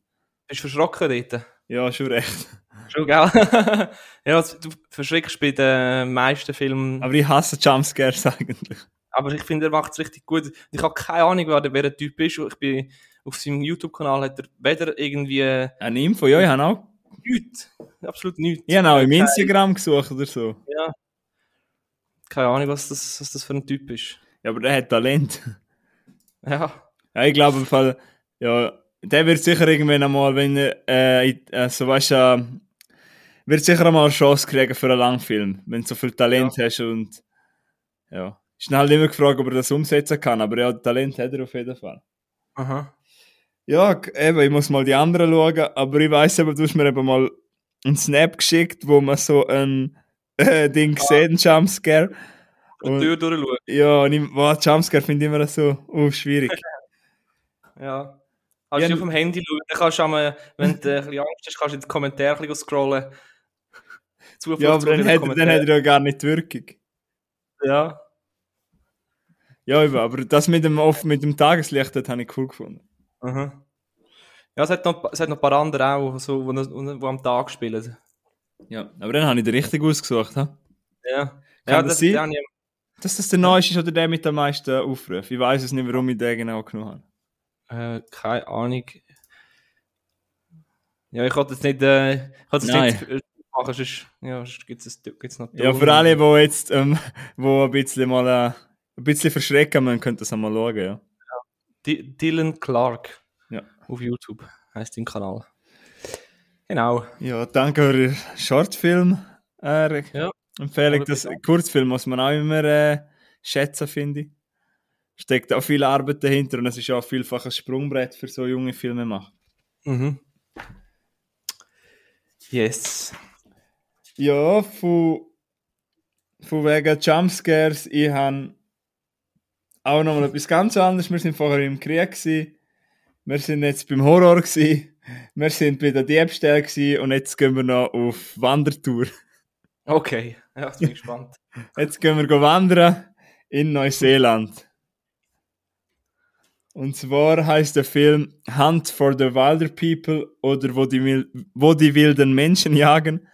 Bist du verschrocken dort? Ja, schon recht. Schon, gell? ja, du verschreckst bei den meisten Filmen. Aber ich hasse Jumpscares eigentlich. Aber ich finde, er macht es richtig gut. Ich habe keine Ahnung, wer der, Typ ist. Ich bin auf seinem YouTube-Kanal hat er weder irgendwie. Eine Info, ja, ich habe auch. Nichts. Absolut nichts. Ich habe auch im Instagram gesucht oder so. Ja, keine Ahnung, was das, was das für ein Typ ist. Ja, aber der hat Talent. Ja, Ja, ich glaube im Fall, ja, der wird sicher irgendwann einmal, wenn er, äh, äh, so weißt du, äh, wird sicher einmal eine Chance kriegen für einen Langfilm, wenn du so viel Talent hast und ja. Ist dann halt immer gefragt, ob er das umsetzen kann, aber ja, Talent hat er auf jeden Fall. Aha. Ja, eben, ich muss mal die anderen schauen, aber ich weiss aber, du hast mir eben mal einen Snap geschickt, wo man so ein äh, Ding gesehen, ein Jumpscare. Die Tür durchschauen. Ja, und ich, wow, Jumpscare finde ich immer so uh, schwierig. Ja. Kannst Ja, du auf dem Handy schauen, dann kannst du einmal, wenn du ein bisschen Angst hast, kannst du in die Kommentare ein bisschen scrollen. Zufall ja, aber dann den hat, dann hat er ja gar nicht die Wirkung. Ja. Ja, eben, aber das mit dem, oft mit dem Tageslicht, das habe ich cool gefunden. Aha. Ja, es hat, noch, es hat noch ein paar andere auch, so, die, die, am Tag spielen. Ja, aber dann habe ich den richtig ausgesucht. Ha? Ja. Kann ja, das das, sein? Dass das der neueste ist oder der mit den meisten Aufrufen. Ich weiß es nicht, warum ich den genau genommen habe. Äh, keine Ahnung. Ja, ich konnte jetzt nicht, äh, ich konnte Nein. jetzt nicht machen, sonst, ja, sonst gibt es gibt's noch Ja, für alle, die jetzt ähm, wo ein bisschen mal äh, ein bisschen verschrecken müssen, könnt ihr das einmal schauen. Ja. Di- Dylan Clark Ja. auf YouTube heißt dein Kanal. Genau. ja, danke für den Shortfilm. Äh, Ja. Empfehlung. Das. Kurzfilm muss man auch immer äh, schätzen, finde ich. Steckt auch viel Arbeit dahinter und es ist auch vielfach ein Sprungbrett für so junge Filmemacher. Mhm. Yes. Ja, von, von wegen Jumpscares, ich habe auch nochmal etwas ganz anderes. Wir sind vorher im Krieg gewesen. Wir sind jetzt beim Horror gewesen. Wir sind bei der Diebstahl gewesen und jetzt gehen wir noch auf Wandertour. Okay. Ja, jetzt bin ich gespannt. Jetzt gehen wir wandern in Neuseeland. Und zwar heißt der Film Hunt for the Wilder People oder wo die, wo die wilden Menschen jagen.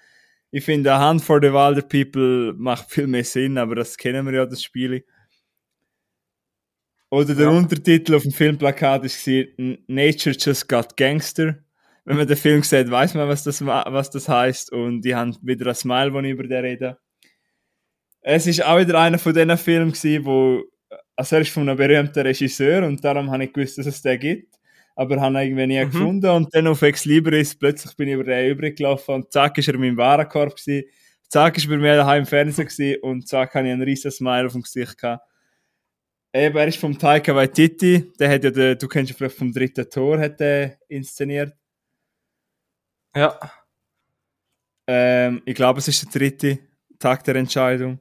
Ich finde, Hunt for the Wilder People macht viel mehr Sinn, aber das kennen wir ja, das Spiel. Oder der Ja. Untertitel auf dem Filmplakat ist gewesen, Nature Just Got Gangster. Wenn man den Film sieht, weiß man, was das, wa- was das heißt. Und die haben wieder ein Smile, wenn ich über den rede. Es ist auch wieder einer von diesen Filmen gewesen, wo, also er ist von einem berühmten Regisseur und darum habe ich gewusst, dass es den gibt. Aber habe ihn irgendwie nie Mhm. gefunden und dann auf Ex Libris, plötzlich bin ich über den übrig gelaufen und zack ist er in meinem Warenkorb gewesen. Zack ist bei mir daheim im Fernsehen gewesen und zack habe ich einen riesen Smile auf dem Gesicht gehabt. Eben, er ist vom Taika Waititi, der hat ja, den, du kennst ihn vielleicht vom dritten Tor, hat der inszeniert. Ja. Ähm, ich glaube, es ist der dritte Tag der Entscheidung.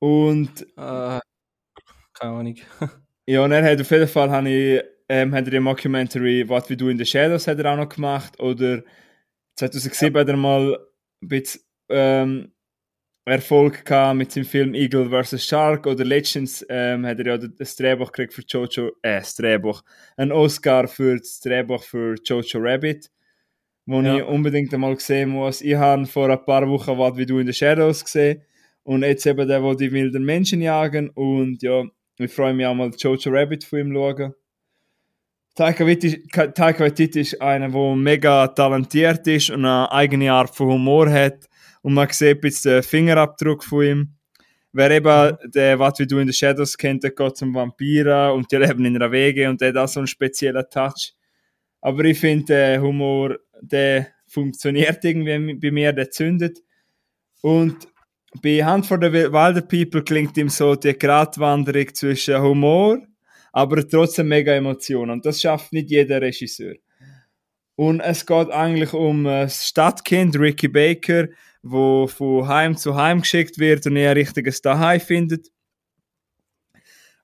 Und Äh, keine Ahnung. Ja, und er hat auf jeden Fall habe ich, ähm, hat er die Mockumentary What We Do in the Shadows hat er auch noch gemacht. Oder 2007 hat er mal ein bisschen ähm, Erfolg gehabt mit seinem Film Eagle vs. Shark. Oder letztens ähm, hat er ja das Drehbuch gekriegt für Jojo, äh, das Drehbuch, ein Oscar für das Drehbuch für Jojo Rabbit, wo Ja. ich unbedingt einmal sehen muss. Ich habe vor ein paar Wochen What We Do in the Shadows gesehen. Und jetzt eben der, wo die wilden Menschen jagen. Und ja, ich freue mich auch mal Jojo Rabbit von ihm schauen. Taika Waititi ist einer, der mega talentiert ist und eine eigene Art von Humor hat. Und man sieht jetzt den Fingerabdruck von ihm. Wer eben der What We Do in the Shadows kennt, der geht zum Vampiren und die leben in einer Wege und der hat auch so einen speziellen Touch. Aber ich finde, der Humor, der funktioniert irgendwie bei mir, der zündet. Und bei Hand for the Wilder People klingt ihm so die Gratwanderung zwischen Humor, aber trotzdem mega Emotionen. Und das schafft nicht jeder Regisseur. Und es geht eigentlich um das Stadtkind Ricky Baker, wo von Heim zu Heim geschickt wird und er ein richtiges Daheim findet.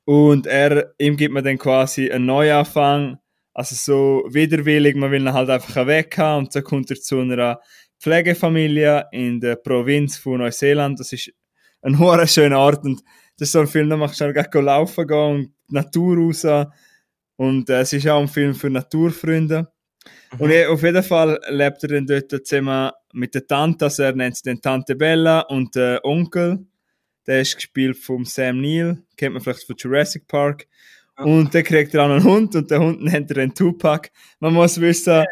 Und er, ihm gibt man dann quasi einen Neuanfang, also so widerwillig, man will ihn halt einfach weg haben und dann kommt er zu einer Pflegefamilie in der Provinz von Neuseeland. Das ist ein hoher schöner Ort und das ist so ein Film, da machst du schnell gleich laufen gehen und die Natur raus. Und äh, es ist auch ein Film für Naturfreunde. Und eh, auf jeden Fall lebt er dann dort zusammen mit der Tante, also er nennt sie dann Tante Bella und der Onkel. Der ist gespielt vom Sam Neill, kennt man vielleicht von Jurassic Park. Ja. Und dann kriegt er auch einen Hund und der Hund nennt er den Tupac. Man muss wissen,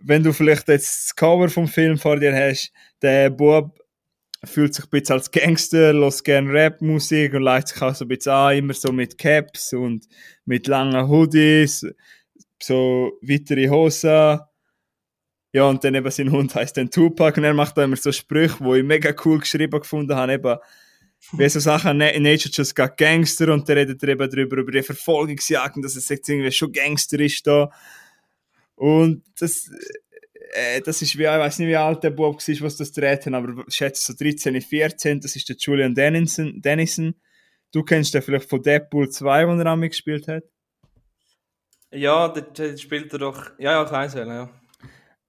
wenn du vielleicht jetzt das Cover vom Film vor dir hast, der Bub fühlt sich ein bisschen als Gangster, lässt gerne Rap-Musik und leitet sich auch so ein bisschen an, immer so mit Caps und mit langen Hoodies, so weitere Hosen. Ja, und dann eben sein Hund heißt dann Tupac und er macht da immer so Sprüche, wo ich mega cool geschrieben gefunden habe, eben wie so Sachen, Nature Just got Gangster und der redet eben darüber, über die Verfolgungsjagden, dass es jetzt irgendwie schon Gangster ist da. Und das, äh, das ist wie, ich weiß nicht, wie alt der Bob war, was das dreht aber ich schätze so 13, 14, das ist der Julian Dennison. Dennison. Du kennst den vielleicht von Deadpool 2, wo er an mich gespielt hat? Ja, der, spielt er doch, ja, ja, weiß ja.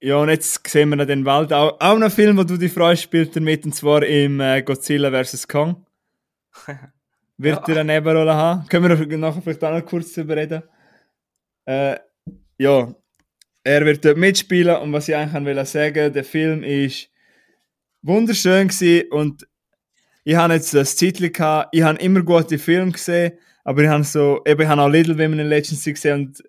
Ja, und jetzt sehen wir noch den Wald. Auch, auch noch Film, wo du dich freust, spielt er mit, und zwar im äh, Godzilla vs. Kong. Wird ja. er eine Nebenrolle haben? Können wir nachher vielleicht auch noch kurz darüber reden? Äh, ja, er wird dort mitspielen und was ich eigentlich will sagen, der Film ist wunderschön gewesen und ich habe jetzt das Titel gehabt, ich habe immer gute Filme gesehen, aber ich habe so, eben, ich habe auch Little Women in Legends gesehen und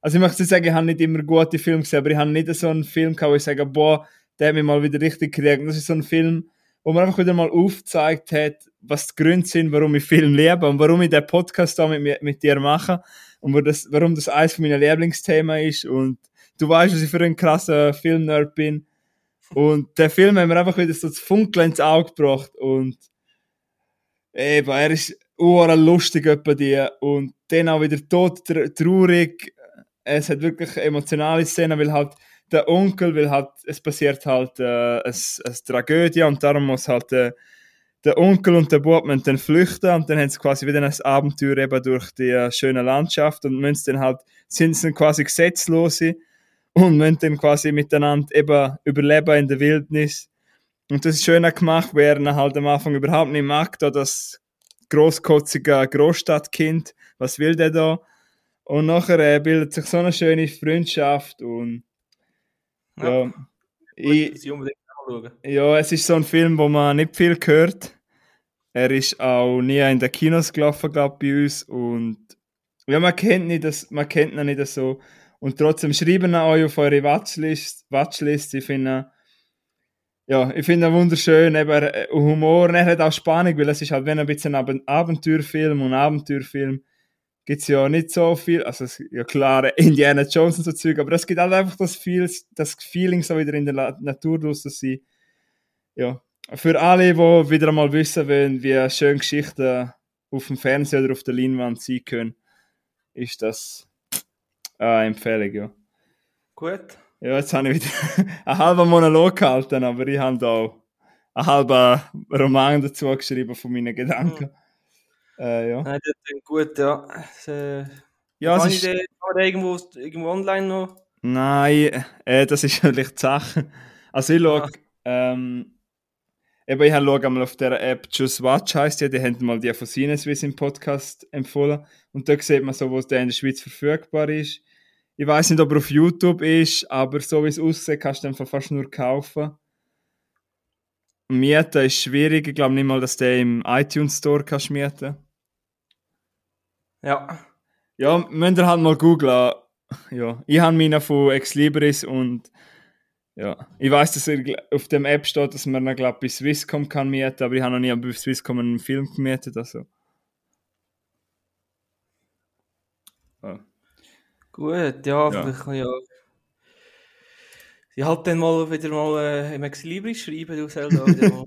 also ich möchte sagen, ich habe nicht immer gute Filme gesehen, aber ich habe nicht so einen Film gehabt, wo ich sage, boah, der hat mich mal wieder richtig gekriegt. Das ist so ein Film, wo man einfach wieder mal aufgezeigt hat, was die Gründe sind, warum ich Film liebe und warum ich den Podcast da mit, mit dir mache und warum das, warum das eines meiner Lieblingsthemen ist und du weißt, was ich für ein krasser Filmnerd bin. Und der Film hat mir einfach wieder so das Funkeln ins Auge gebracht und eben, er ist lustig bei dir und dann auch wieder tot traurig. Es hat wirklich emotionale Szenen, weil halt der Onkel, weil halt, es passiert halt äh, eine, eine Tragödie und darum muss halt äh, der Onkel und der Bub müssen dann flüchten und dann haben sie quasi wieder ein Abenteuer eben durch die äh, schöne Landschaft und müssen dann halt, sind dann quasi gesetzlose und müssen dann quasi miteinander eben überleben in der Wildnis. Und das ist schöner gemacht, weil er halt am Anfang überhaupt nicht mag, da das grosskotzige Großstadtkind, was will der da? Und nachher äh, bildet sich so eine schöne Freundschaft und ja, ja ich, ja, es ist so ein Film, wo man nicht viel hört. Er ist auch nie in den Kinos gelaufen, glaube bei uns und ja, man kennt, nicht das, man kennt ihn nicht so und trotzdem schreiben euch auf eure Watchlist. Watchlist. Ich finde, ja, ich finde wunderschön, eben äh, Humor, er hat auch Spannung, weil es ist halt, wenn ein bisschen ein Abenteuerfilm und Abenteuerfilm gibt es ja nicht so viel, also ja klar, Indiana Jones und so Zeug, aber es gibt halt einfach das, Feel, das Feeling so wieder in der Natur los, dass sie, ja, für alle, die wieder einmal wissen wollen, wie schön Geschichten auf dem Fernseher oder auf der Leinwand sein können, ist das Ah, Empfehlung, ja. Gut. Ja, jetzt habe ich wieder einen halben Monolog gehalten, aber ich habe da einen halben Roman dazu geschrieben von meinen Gedanken. Mhm. Äh, ja. Nein, das ist gut, ja. Das, äh, ja, kann ich den, irgendwo, irgendwo online noch? Nein, äh, das ist natürlich die Sache. Also ich schaue, ähm, eben ich schaue einmal auf der App Just Watch heisst ja, die haben mal die von Sinneswiss im Podcast empfohlen und da sieht man so, wo der in der Schweiz verfügbar ist. Ich weiß nicht, ob er auf YouTube ist, aber so wie es aussieht, kannst du den fast nur kaufen. Mieten ist schwierig. Ich glaube nicht mal, dass der im iTunes Store kannst mieten. Ja. Ja, müsst ihr halt mal googlen. Ja, ich habe meinen von Ex Libris und ja, ich weiß, dass er auf dem App steht, dass man glaube bei Swisscom kann mieten, aber ich habe noch nie bei Swisscom einen Film gemietet, also. Ja. Gut, ja, ja. ich kann ja. Ich halt dann mal wieder mal äh, im Exilibri schreiben, du da wieder mal.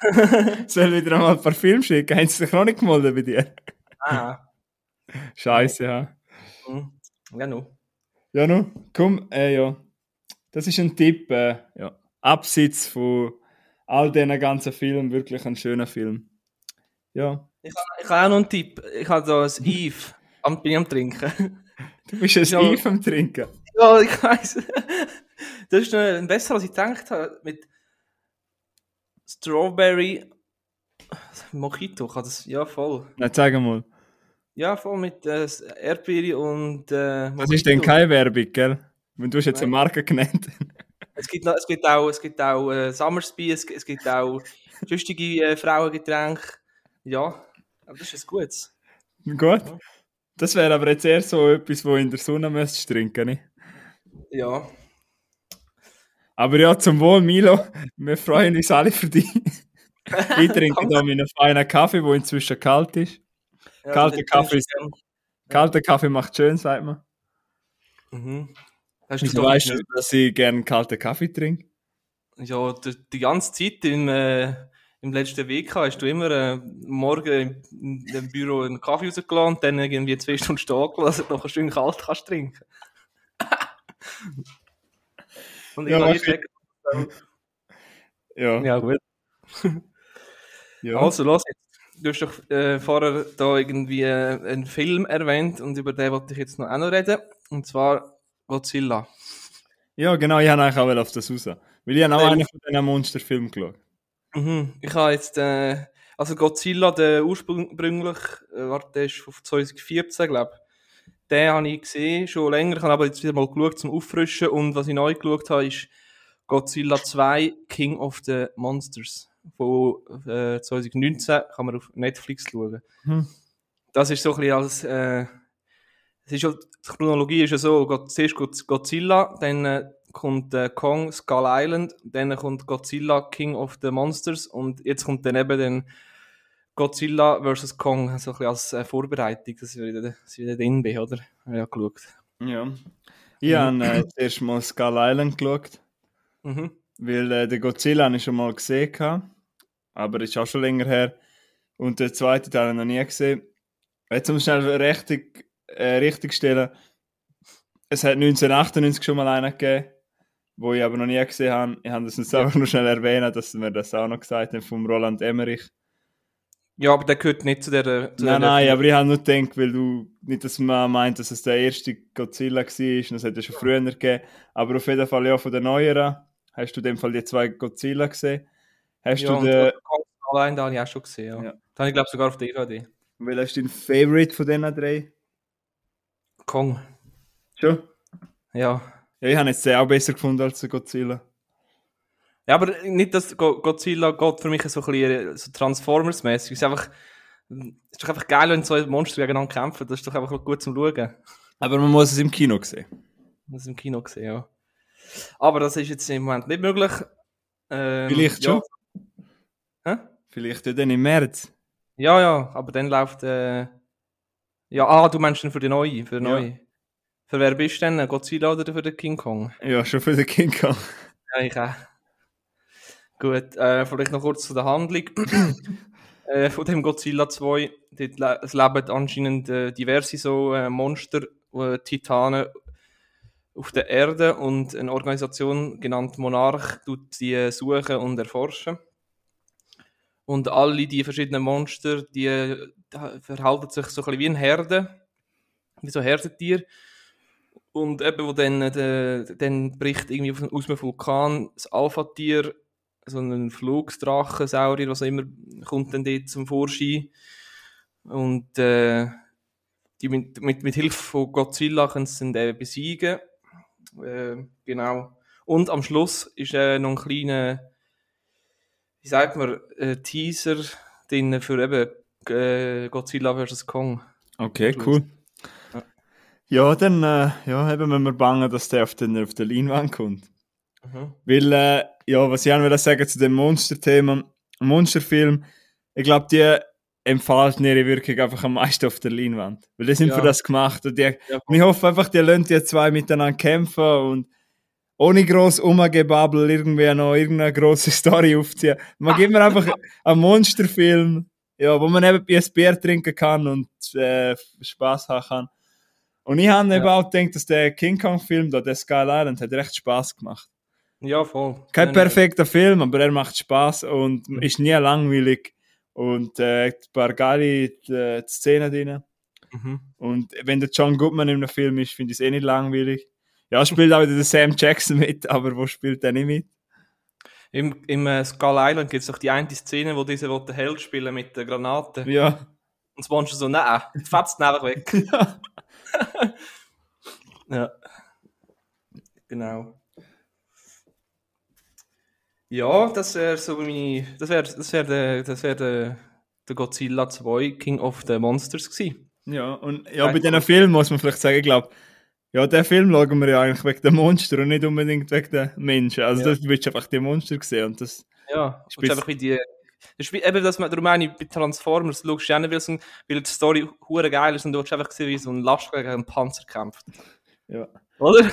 Soll wieder mal ein paar Filme schicken? Haben sie sich noch nicht gemeldet bei dir? Ah. Scheiße, ja. Mhm. Ja, no. Ja, no. Komm, äh, ja. Das ist ein Tipp, äh, ja. Abseits von all diesen ganzen Filmen, wirklich ein schöner Film. Ja. Ich habe, ich habe auch noch einen Tipp. Ich habe so ein Eve am, bin am Trinken. Du bist ein ja. Eve am Trinken. Ja, ich weiß. Das ist ein besser, als ich gedacht habe. Mit Strawberry Mojito. Kann das, ja, voll. Na, zeig mal. Ja, voll mit äh, Erdbeere und. Äh, das ist denn keine Werbung, gell? Wenn du hast jetzt Nein. eine Marke genannt. es, gibt noch, es gibt auch, es gibt auch äh, Summersby, es, es gibt auch sonstige äh, Frauengetränke. Ja, aber das ist ein gutes. Gut. Ja. Das wäre aber jetzt eher so etwas, wo in der Sonne müsstest trinken, nicht? Ja. Aber ja, zum Wohl, Milo. Wir freuen uns alle für dich. Ich trinke da meinen feinen Kaffee, der inzwischen kalt ist. Ja, Kalter Kaffee. Kalter Kaffee macht schön, sagt man. Mhm. Hast du Wieso weißt du, nicht- dass ich gerne kalten Kaffee trinke? Ja, die, die ganze Zeit im, äh, im letzten Weg hast du immer äh, morgen im, im Büro einen Kaffee rausgelassen und dann irgendwie zwei Stunden stehen gelassen, dass du noch schön kalt kannst trinken. und ich Ja, nie gecheckt. Ja. Ja, gut. ja. Also, los jetzt. Du hast doch äh, vorher da irgendwie äh, einen Film erwähnt und über den wollte ich jetzt noch auch noch reden. Und zwar Godzilla. ja, genau, ich habe eigentlich auch auf das raus. Weil ich habe auch Ähm. einen von diesen Monsterfilmen geschaut. Mhm. Ich habe jetzt, äh, also Godzilla, der ursprünglich, äh, warte, der ist von 2014, glaube ich. Den habe ich gesehen, schon länger. Ich habe aber jetzt wieder mal geschaut zum Auffrischen. Und was ich neu geschaut habe, ist Godzilla 2 King of the Monsters. Von äh, 2019 kann man auf Netflix schauen. Hm. Das ist so ein bisschen als, äh, es ist ja, die Chronologie ist ja so, Go- zuerst Go- Godzilla, dann äh, kommt äh, Kong, Skull Island, dann kommt Godzilla, King of the Monsters und jetzt kommt dann eben dann Godzilla vs. Kong, so ein bisschen als äh, Vorbereitung, dass ich wieder, dass ich wieder drin bin, oder? Ja, geschaut. Ja. Ich habe äh, zuerst mal Skull Island geschaut, Mhm. weil äh, den Godzilla habe ich schon mal gesehen, gehabt, aber ist auch schon länger her. Und den zweiten Teil habe ich noch nie gesehen. Jetzt um schnell richtig, äh, richtig stellen, es hat 1998 schon mal einen gegeben, wo ich aber noch nie gesehen habe. Ich habe das jetzt einfach nur schnell erwähnen, dass wir das auch noch gesagt haben, vom Roland Emmerich. Ja, aber der gehört nicht zu der... Zu Nein, der nein, aber ich habe nur gedacht, weil du nicht, dass man meint, dass es der erste Godzilla war, und es hat ja schon früher gegeben. Aber auf jeden Fall ja von den neueren. Hast du in dem Fall die zwei Godzilla gesehen? Hast ja, du den, Kong, Skull Island habe ich auch schon gesehen, ja. Ja. Den habe ich glaube sogar auf DVD. welcher ist dein Favorite von diesen drei? Kong, Schon? ja. Ja, ich habe jetzt den auch besser gefunden als Godzilla. Ja, aber nicht, dass Go- Godzilla geht für mich so ein bisschen so Transformers-mäßig. Es ist einfach, es ist doch einfach geil, wenn zwei Monster gegeneinander kämpfen. Das ist doch einfach gut zum Schauen. Aber man muss es im Kino sehen. Das ist im Kino gesehen, ja. Aber das ist jetzt im Moment nicht möglich. Ähm, Vielleicht ja. Hä? Vielleicht dann im März. Ja, ja, aber dann läuft. Äh, ja, ah, du meinst dann für die neue. Für die Ja. Für wer bist du denn? Godzilla oder für den King Kong? Ja, schon für den King Kong. Ja, ich auch. Gut, äh, vielleicht noch kurz zu der Handlung äh, von dem Godzilla 2. Dort le es leben anscheinend äh, diverse so äh, Monster, äh, Titanen auf der Erde und eine Organisation genannt Monarch tut die äh, suchen und erforschen. Und alle die verschiedenen Monster, die äh, verhalten sich so ein bisschen wie ein Herde, wie so Herdentier. Und eben, wo dann, äh, dann bricht irgendwie aus einem Vulkan das Alpha-Tier, so ein Flugsdrachensaurier, was auch immer, kommt dann dort zum Vorschein. Und äh, die mit, mit, mit Hilfe von Godzilla können sie dann eben besiegen. Äh, genau. Und am Schluss ist äh, noch ein kleiner, wie sagt man, äh, Teaser drin für eben äh, Godzilla vs. Kong. Okay, cool. Ja. Ja, dann äh, ja, eben müssen wir bangen, dass der auf, den, auf der Leinwand kommt. Mhm. Weil, äh, ja, was ich auch will sagen zu dem Monster-Thema, Monsterfilm, ich glaube, die entfalten ihre Wirkung einfach am meisten auf der Leinwand. Weil die sind Ja. für das gemacht. Und, die, Ja. und ich hoffe einfach, die lassen die zwei miteinander kämpfen und ohne gross Umgebabbel irgendwie noch irgendeine grosse Story aufziehen. Man gibt mir einfach einen Monsterfilm, ja, wo man eben ein Bier trinken kann und äh, Spaß haben kann. Und ich habe Ja. eben auch gedacht, dass der King Kong-Film, der Sky Island, hat recht Spaß gemacht. Ja, voll. Kein Nein, perfekter Film, aber er macht Spaß und Mhm. ist nie langweilig. Und äh, ein paar geile äh, Szenen drin. Mhm. Und wenn der John Goodman in einem Film ist, finde ich es eh nicht langweilig. Ja, spielt auch wieder der Sam Jackson mit, aber wo spielt der nicht mit? Im, im äh, Skull Island gibt es doch die eine Szene, wo diese will den Held spielen mit der Granate. Ja. Und das Monster so, nein, fetzt einfach weg. ja. Genau. Ja, das wäre so meine. Das wäre das wär der, das wär der, der Godzilla 2 King of the Monsters gewesen. Ja, und ja, bei diesen Filmen muss man vielleicht sagen, ich glaube, ja, den Film schauen wir ja eigentlich wegen der Monster und nicht unbedingt wegen der Menschen. Also, Ja. du willst einfach die Monster sehen und das. Ja, und einfach wie die. Das ist eben, dass man, darum meine ich, bei Transformers schaust du auch nicht, weil, weil die Story hure geil ist und du willst einfach sehen, wie so ein Lastwagen gegen einen Panzer kämpft. Ja. Oder?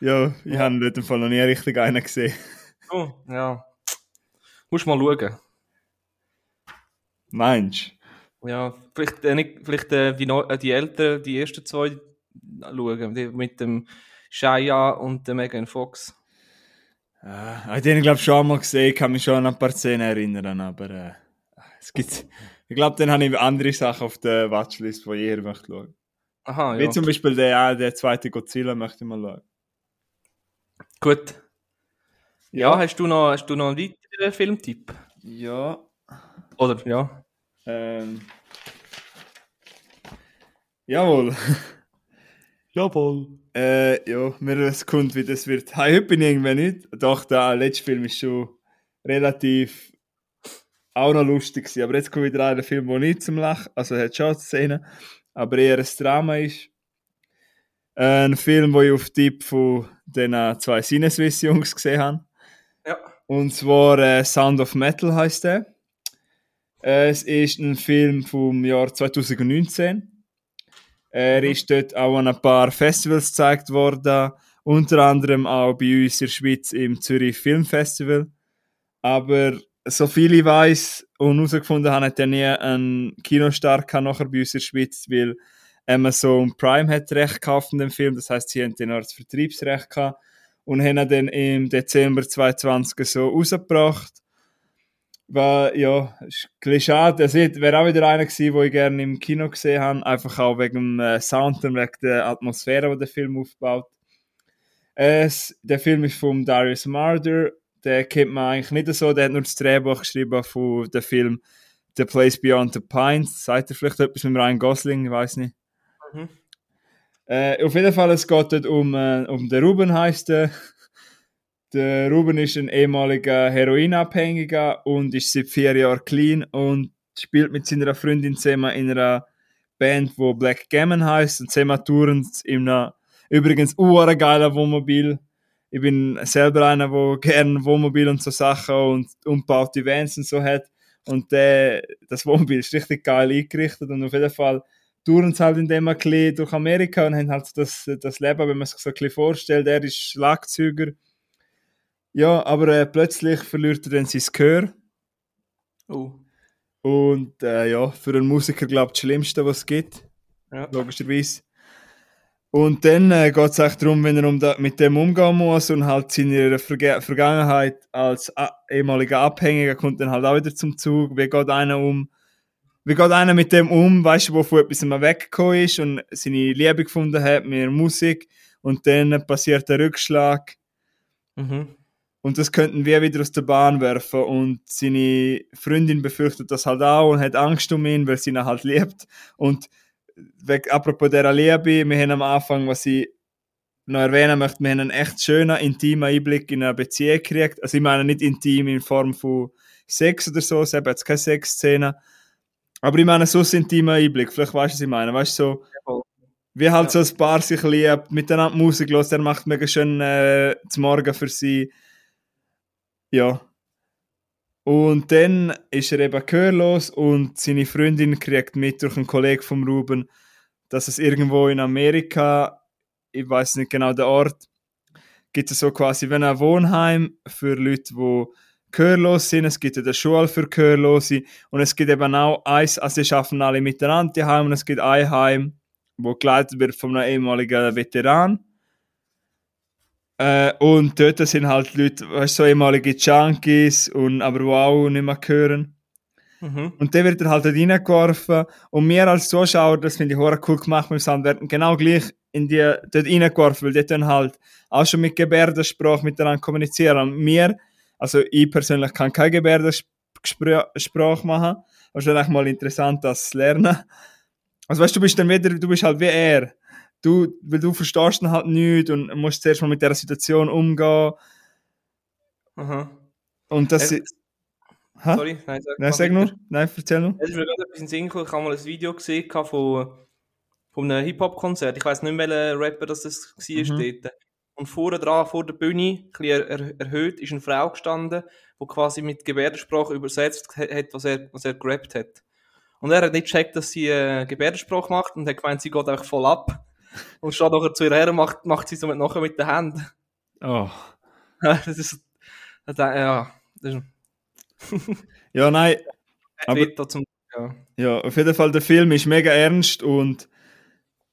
Ja, ich habe in dem Fall noch nie richtig einen gesehen. Oh, ja. Musst mal schauen. Meinst Ja, vielleicht, äh, nicht, vielleicht äh, die, äh, die Älteren, die ersten zwei schauen, mit dem Shia und dem Megan Fox. Äh, den ich glaube schon einmal gesehen, ich kann mich schon an ein paar Szenen erinnern, aber äh, es gibt. Ich glaube, dann habe ich andere Sachen auf der Watchlist, die ich eher möchte schauen. Aha, Wie ja. zum Beispiel der, äh, der zweite Godzilla möchte ich mal schauen. Gut. Ja, hast du noch, hast du noch einen weiteren Filmtipp? Ja. Oder, ja. Ähm. Jawohl. Jawohl. Äh, ja, mir es kommt, wie das wird. Hey, heute bin ich irgendwie nicht. Doch, der letzte Film ist schon relativ auch noch lustig gewesen. Aber jetzt kommt wieder einer Film, der nicht zum Lachen, also hat schon Szenen, aber eher ein Drama ist. Äh, ein Film, den ich auf Tipp von den äh, zwei Sinneswiss-Jungs gesehen habe. Ja. Und zwar äh, Sound of Metal heißt der. Äh, es ist ein Film vom Jahr 2019. Er ist dort auch an ein paar Festivals gezeigt worden, unter anderem auch bei uns in der Schweiz im Zürich Film Festival. Aber so viel ich weiß und herausgefunden habe, hat er nie einen Kinostart gehabt nachher bei uns in der Schweiz, weil Amazon Prime hat Recht gekauft an dem Film. Das heißt, sie haben den als Vertriebsrecht gehabt und haben ihn dann im Dezember 2020 so rausgebracht. Weil, ja, ist ein schade. Es wäre auch wieder einer gewesen, den ich gerne im Kino gesehen habe. Einfach auch wegen dem äh, Sound und wegen der Atmosphäre, die der Film aufbaut. Es, der Film ist von Darius Marder. Den kennt man eigentlich nicht so. Der hat nur das Drehbuch geschrieben von dem Film The Place Beyond the Pines. Sagt er vielleicht etwas mit Ryan Gosling? Ich weiß nicht. Mhm. Äh, auf jeden Fall, es geht dort um, äh, um den Ruben, heißt er. Der Ruben ist ein ehemaliger Heroinabhängiger und ist seit vier Jahren clean und spielt mit seiner Freundin zusammen in einer Band, wo Black Gammon heißt und zusammen touren in einem übrigens uhr geiler Wohnmobil. Ich bin selber einer, der gerne Wohnmobil und so Sachen und umbaute Vans und so hat. Und der, das Wohnmobil ist richtig geil eingerichtet und auf jeden Fall touren sie halt in dem ein durch Amerika und haben halt das, das Leben, wenn man sich so ein bisschen vorstellt, er ist Schlagzeuger. Ja, aber äh, plötzlich verliert er dann sein Gehör. Oh. Und äh, ja, für einen Musiker, glaube ich, das Schlimmste, was es gibt, Ja. logischerweise. Und dann äh, geht es auch darum, wenn er um da, mit dem umgehen muss und halt seine Verge Vergangenheit als a- ehemaliger Abhängiger kommt dann halt auch wieder zum Zug. Wie geht einer um? Wie geht einer mit dem um, weißt du, wo von etwas mal weggekommen ist und seine Liebe gefunden hat mit der Musik und dann passiert der Rückschlag Mhm. Und das könnten wir wieder aus der Bahn werfen und seine Freundin befürchtet das halt auch und hat Angst um ihn, weil sie ihn halt liebt und weg, apropos dieser Liebe, wir haben am Anfang, was ich noch erwähnen möchte, wir haben einen echt schönen, intimen Einblick in eine Beziehung gekriegt. Also ich meine nicht intim in Form von Sex oder so, es hat jetzt keine Sexszene. Aber ich meine so einen intimen Einblick, vielleicht weißt du, was ich meine. Weißt du, so, wie halt Ja. so ein Paar sich liebt, miteinander Musik los, der macht mega schön äh, zum Morgen für sie. Ja. Und dann ist er eben gehörlos und seine Freundin kriegt mit durch einen Kollegen vom Ruben, dass es irgendwo in Amerika, ich weiß nicht genau den Ort, gibt es so quasi wie ein Wohnheim für Leute, die gehörlos sind. Es gibt eine Schule für Gehörlose und es gibt eben auch eins, also sie arbeiten alle miteinander die Heim und es gibt ein Heim, wo geleitet wird von einem ehemaligen Veteran. Äh, und dort sind halt Leute, weißt, so ehemalige Junkies, und, aber auch nicht mehr hören. Mhm. Und der wird dann halt dort reingeworfen. Und wir als Zuschauer, das finde ich hure cool gemacht mit dem Sound, werden genau gleich in die, dort reingeworfen, weil die dann halt auch schon mit Gebärdensprache miteinander kommunizieren. Und wir, also ich persönlich kann keine Gebärdensprache machen. Aber es ist eigentlich mal interessant, das zu lernen. Also weißt du, du bist dann wieder, du bist halt wie er. Du, weil du verstehst dann halt nichts und musst zuerst mal mit der Situation umgehen. Aha. Und das... Äh, ist- Hä? Sorry, nein, sag, Nein, sag nur. Nein, erzähl nur. Es ist mir gerade etwas in den Sinn gekommen. Ich habe mal ein Video gesehen von, von einem Hip-Hop-Konzert. Ich weiß nicht mehr, welcher Rapper das, das war Mhm. dort. Und vorne dran, vor der Bühne, ein bisschen er, erhöht, ist eine Frau gestanden, die quasi mit Gebärdensprache übersetzt hat, was er, was er gerappt hat. Und er hat nicht gecheckt, dass sie äh, Gebärdensprache macht und hat gemeint, sie geht einfach voll ab. Und steht nachher zu ihr her und macht, macht sie so mit, nachher mit den Händen. Oh. das ist, das, ja, das ist, Ja, nein, aber- zum, ja. ja, auf jeden Fall, der Film ist mega ernst und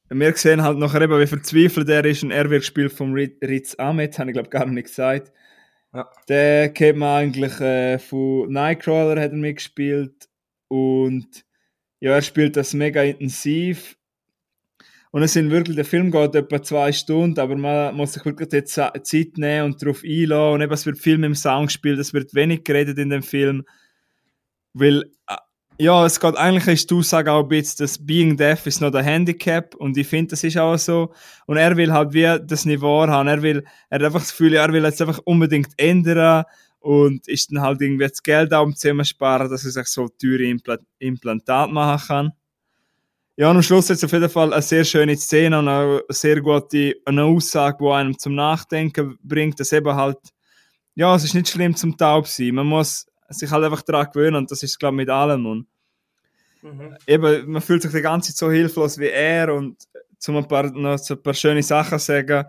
wir sehen halt nachher eben, wie verzweifelt er ist und er wird gespielt vom Ri- Riz Ahmed, habe ich glaube gar nicht gesagt. Ja. Der kennt man eigentlich äh, von Nightcrawler, hat er mitgespielt und ja, er spielt das mega intensiv. Und es sind wirklich, der Film geht etwa zwei Stunden, aber man muss sich wirklich die Ze- Zeit nehmen und darauf einlassen. Und eben, es wird viel mit dem Sound gespielt, es wird wenig geredet in dem Film. Weil, äh, ja, es geht eigentlich, ist die Aussage auch ein bisschen, dass Being Deaf ist noch ein Handicap und ich finde, das ist auch so. Und er will halt wie das Niveau haben. Er will, er hat einfach das Gefühl, er will jetzt einfach unbedingt ändern und ist dann halt irgendwie das Geld auch um zusammen sparen, dass er sich so teure Impla Implantate machen kann. Ja, und am Schluss ist auf jeden Fall eine sehr schöne Szene und eine sehr gute eine Aussage, die einem zum Nachdenken bringt, dass eben halt, ja, es ist nicht schlimm zum Taub sein. Man muss sich halt einfach daran gewöhnen und das ist, glaube ich, mit allem. Und Mhm. eben, man fühlt sich die ganze Zeit so hilflos wie er und zum ein paar, noch so ein paar schöne Sachen sagen.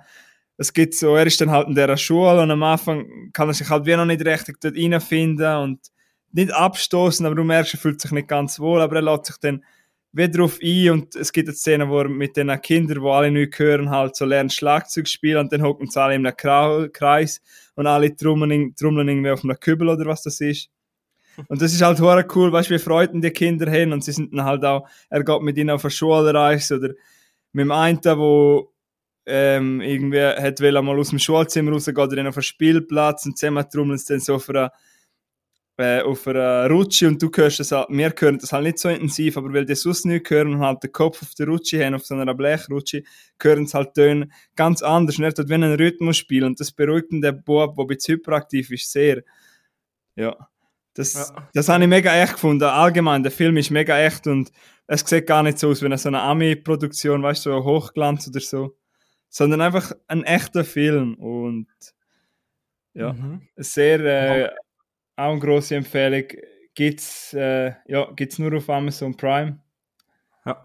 Es gibt so, er ist dann halt in dieser Schule und am Anfang kann er sich halt wie noch nicht richtig dort reinfinden und nicht abstoßen, aber du merkst, er fühlt sich nicht ganz wohl, aber er lässt sich dann wie drauf ein und es gibt eine Szene, wo er mit den Kindern, wo alle nicht hören, halt so lernen Schlagzeug spielen und dann hocken sie alle in einem Kreis und alle trommeln, trommeln irgendwie auf einem Kübel oder was das ist. Und das ist halt hure cool, weißt du, wie Freuden die Kinder haben und sie sind dann halt auch, er geht mit ihnen auf eine Schulreise oder mit dem einen, wo ähm, irgendwie hat will mal aus dem Schulzimmer raus, geht er dann auf einen Spielplatz und zusammen trommeln sie dann so auf einer, äh, auf einer Rutsche und du hörst das halt, wir hören das halt nicht so intensiv, aber weil die sonst nicht hören und halt den Kopf auf der Rutsche haben, auf so einer Blechrutsche, hören sie halt Töne ganz anders und er tut wie einen Rhythmus spielen und das beruhigt den Bub, der ein bisschen hyperaktiv ist, sehr. Ja. Das, Ja. das habe ich mega echt gefunden. Allgemein, der Film ist mega echt und es sieht gar nicht so aus wie eine so eine Ami-Produktion, weißt du, so Hochglanz oder so. Sondern einfach ein echter Film und ja, Mhm. sehr, äh, auch eine grosse Empfehlung. Gibt's, äh, ja, gibt's nur auf Amazon Prime Ja.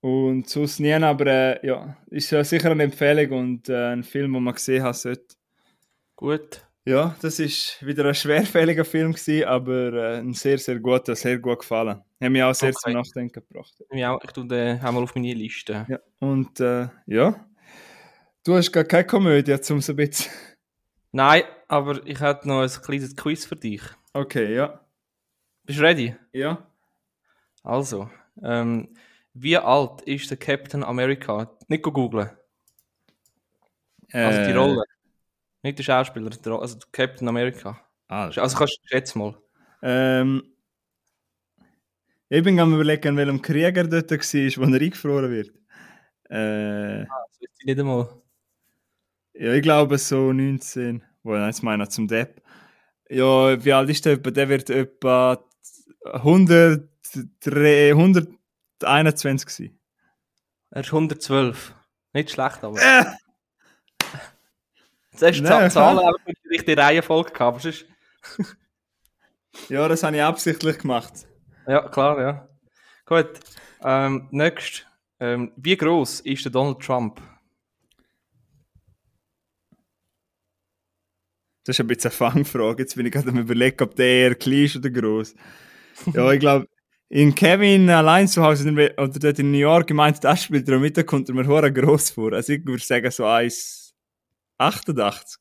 und sonst nie, aber äh, ja, ist ja sicher eine Empfehlung und äh, ein Film, den man gesehen haben sollte. Gut. Ja, das ist wieder ein schwerfälliger Film gewesen, aber äh, ein sehr, sehr guter, sehr gut gefallen. Hat mich auch sehr Okay. zum Nachdenken gebracht. Ja, ich tue den auch mal auf meine Liste. Ja, und äh, ja, du hast gar keine Komödie, um so ein bisschen... Nein, aber ich hätte noch ein kleines Quiz für dich. Okay, ja. Bist du ready? Ja. Also, ähm, wie alt ist der Captain America? Nicht go googlen. Also die Äh, Rolle. Nicht der Schauspieler, der, also der Captain America. Alter. Also kannst du schätz mal. Ähm, ich bin am überlegen, welchem Krieger dort war, wo er eingefroren wird. Äh, Das weiß ich nicht einmal. Ja, ich glaube so 19. Wo jetzt meine ich zum Depp. Ja, wie alt ist der? Der wird etwa 100, 121 sein. Er ist 112. Nicht schlecht, aber. Äh, Zuerst Nein, nee, Zahlen, aber nicht die richtige Reihenfolge gehabt. sonst- ja, das habe ich absichtlich gemacht. Ja, klar, ja. Gut. Ähm, next. Ähm, wie groß ist der Donald Trump? Das ist ein bisschen eine Fangfrage. Jetzt bin ich gerade am überlegen, ob der eher klein ist oder groß. ja, ich glaube, in Kevin allein zu Hause oder dort in New York gemeint, das spielt er mit, da kommt er mir hure groß vor. Also ich würde sagen so 1,88.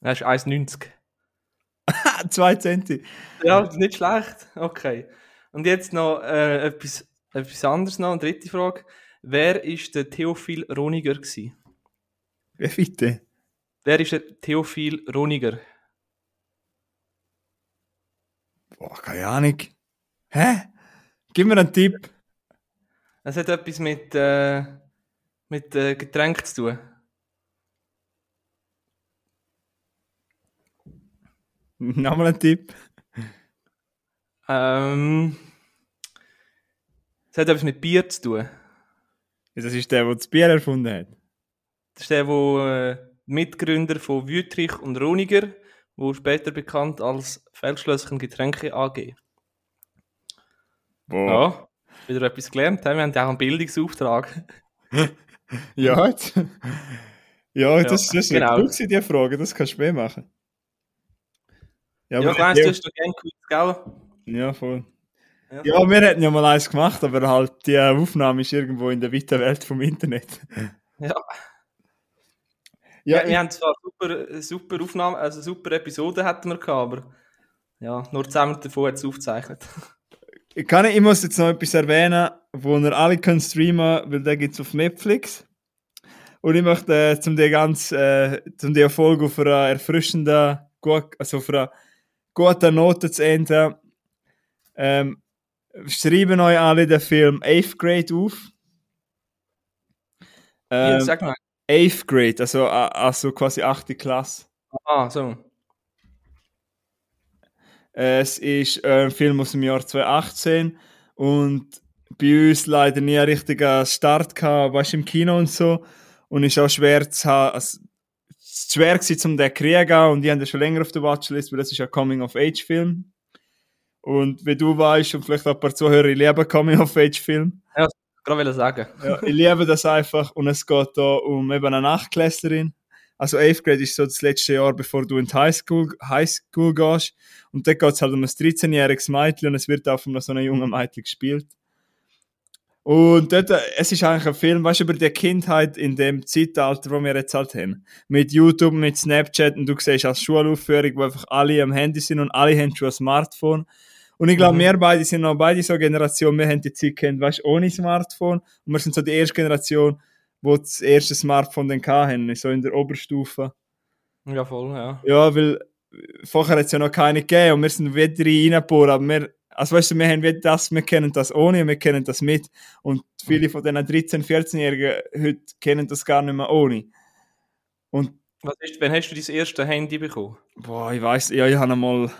Er ist 1,90. Ah, 2 Centi. Ja, nicht schlecht. Okay. Und jetzt noch äh, etwas, etwas anderes noch, eine dritte Frage. Wer ist der Theophil Roniger gsi? Wie bitte? Wer ist der Theophil Roniger? Boah, keine Ahnung. Hä? Gib mir einen Tipp. Es hat etwas mit, äh, mit äh, Getränk zu tun. Nochmal einen Tipp. Ähm, es hat etwas mit Bier zu tun. Das ist der, der das Bier erfunden hat. Das ist der, äh, Mitgründer von Wüttrich und Roniger, wo später bekannt als Feldschlösschen Getränke AG. Boah. Ja, wieder etwas gelernt. Wir haben ja auch einen Bildungsauftrag. Ja, jetzt. ja, das, das ist genau. gut, die Frage, das kannst du mehr machen. Ja, aber ich weiss, du hast doch gerne Quiz, gell? Ja, voll. Ja. Ja, wir hätten ja mal eins gemacht, aber halt die Aufnahme ist irgendwo in der weiten Welt vom Internet. Ja. Ja, Ja, wir haben zwar super, super Aufnahmen, also super Episoden hätten wir gehabt, aber ja, nur zusammen davon hat es aufgezeichnet. ich, kann, ich muss jetzt noch etwas erwähnen, wo ihr alle könnt streamen, weil der gibt es auf Netflix. Und ich möchte äh, zum die ganz, äh, zum Erfolg auf einer erfrischenden, gut, also auf einer guten Note zu enden, ähm, schreiben euch alle den Film 8th Grade auf. Ja, Ähm, sag mal. 8th Grade, also, also quasi 8. Klasse. Ah, so. Es ist ein Film aus dem Jahr 2018 und bei uns leider nie einen richtigen Start gehabt, weißt, im Kino und so. Und ist auch schwer zu haben. Also, schwer gewesen, um den zu kriegen und die haben den schon länger auf der Watchlist, weil das ist ein Coming-of-Age-Film. Und wie du weißt und vielleicht auch ein paar Zuhörer, ich liebe Coming-of-Age-Film. Gerade sagen. Ja, ich liebe das einfach und es geht da um eben eine Nachtklässlerin. Also 8th Grade ist so das letzte Jahr, bevor du in die Highschool, Highschool gehst. Und da geht es halt um ein 13-jähriges Mädchen und es wird auch von so einer jungen Mädchen gespielt. Und dort, es ist eigentlich ein Film, weißt du, über die Kindheit in dem Zeitalter, wo wir jetzt halt haben. Mit YouTube, mit Snapchat und du siehst als Schulaufführung, wo einfach alle am Handy sind und alle haben schon ein Smartphone. Und ich glaube, Mhm. wir beide sind noch beide so Generation, wir haben die Zeit kennt, weißt du, ohne Smartphone. Und wir sind so die erste Generation, wo das erste Smartphone dann hatten, so in der Oberstufe. Ja, voll, ja. Ja, weil vorher hat es ja noch keine gegeben und wir sind wieder reingeboren, aber wir, also weißt du, wir haben das, wir kennen das ohne und wir kennen das mit. Und viele von diesen 13-, 14-Jährigen heute kennen das gar nicht mehr ohne. Und Was ist, wann hast du dein erste Handy bekommen? Boah, ich weiß, ja, ich habe einmal,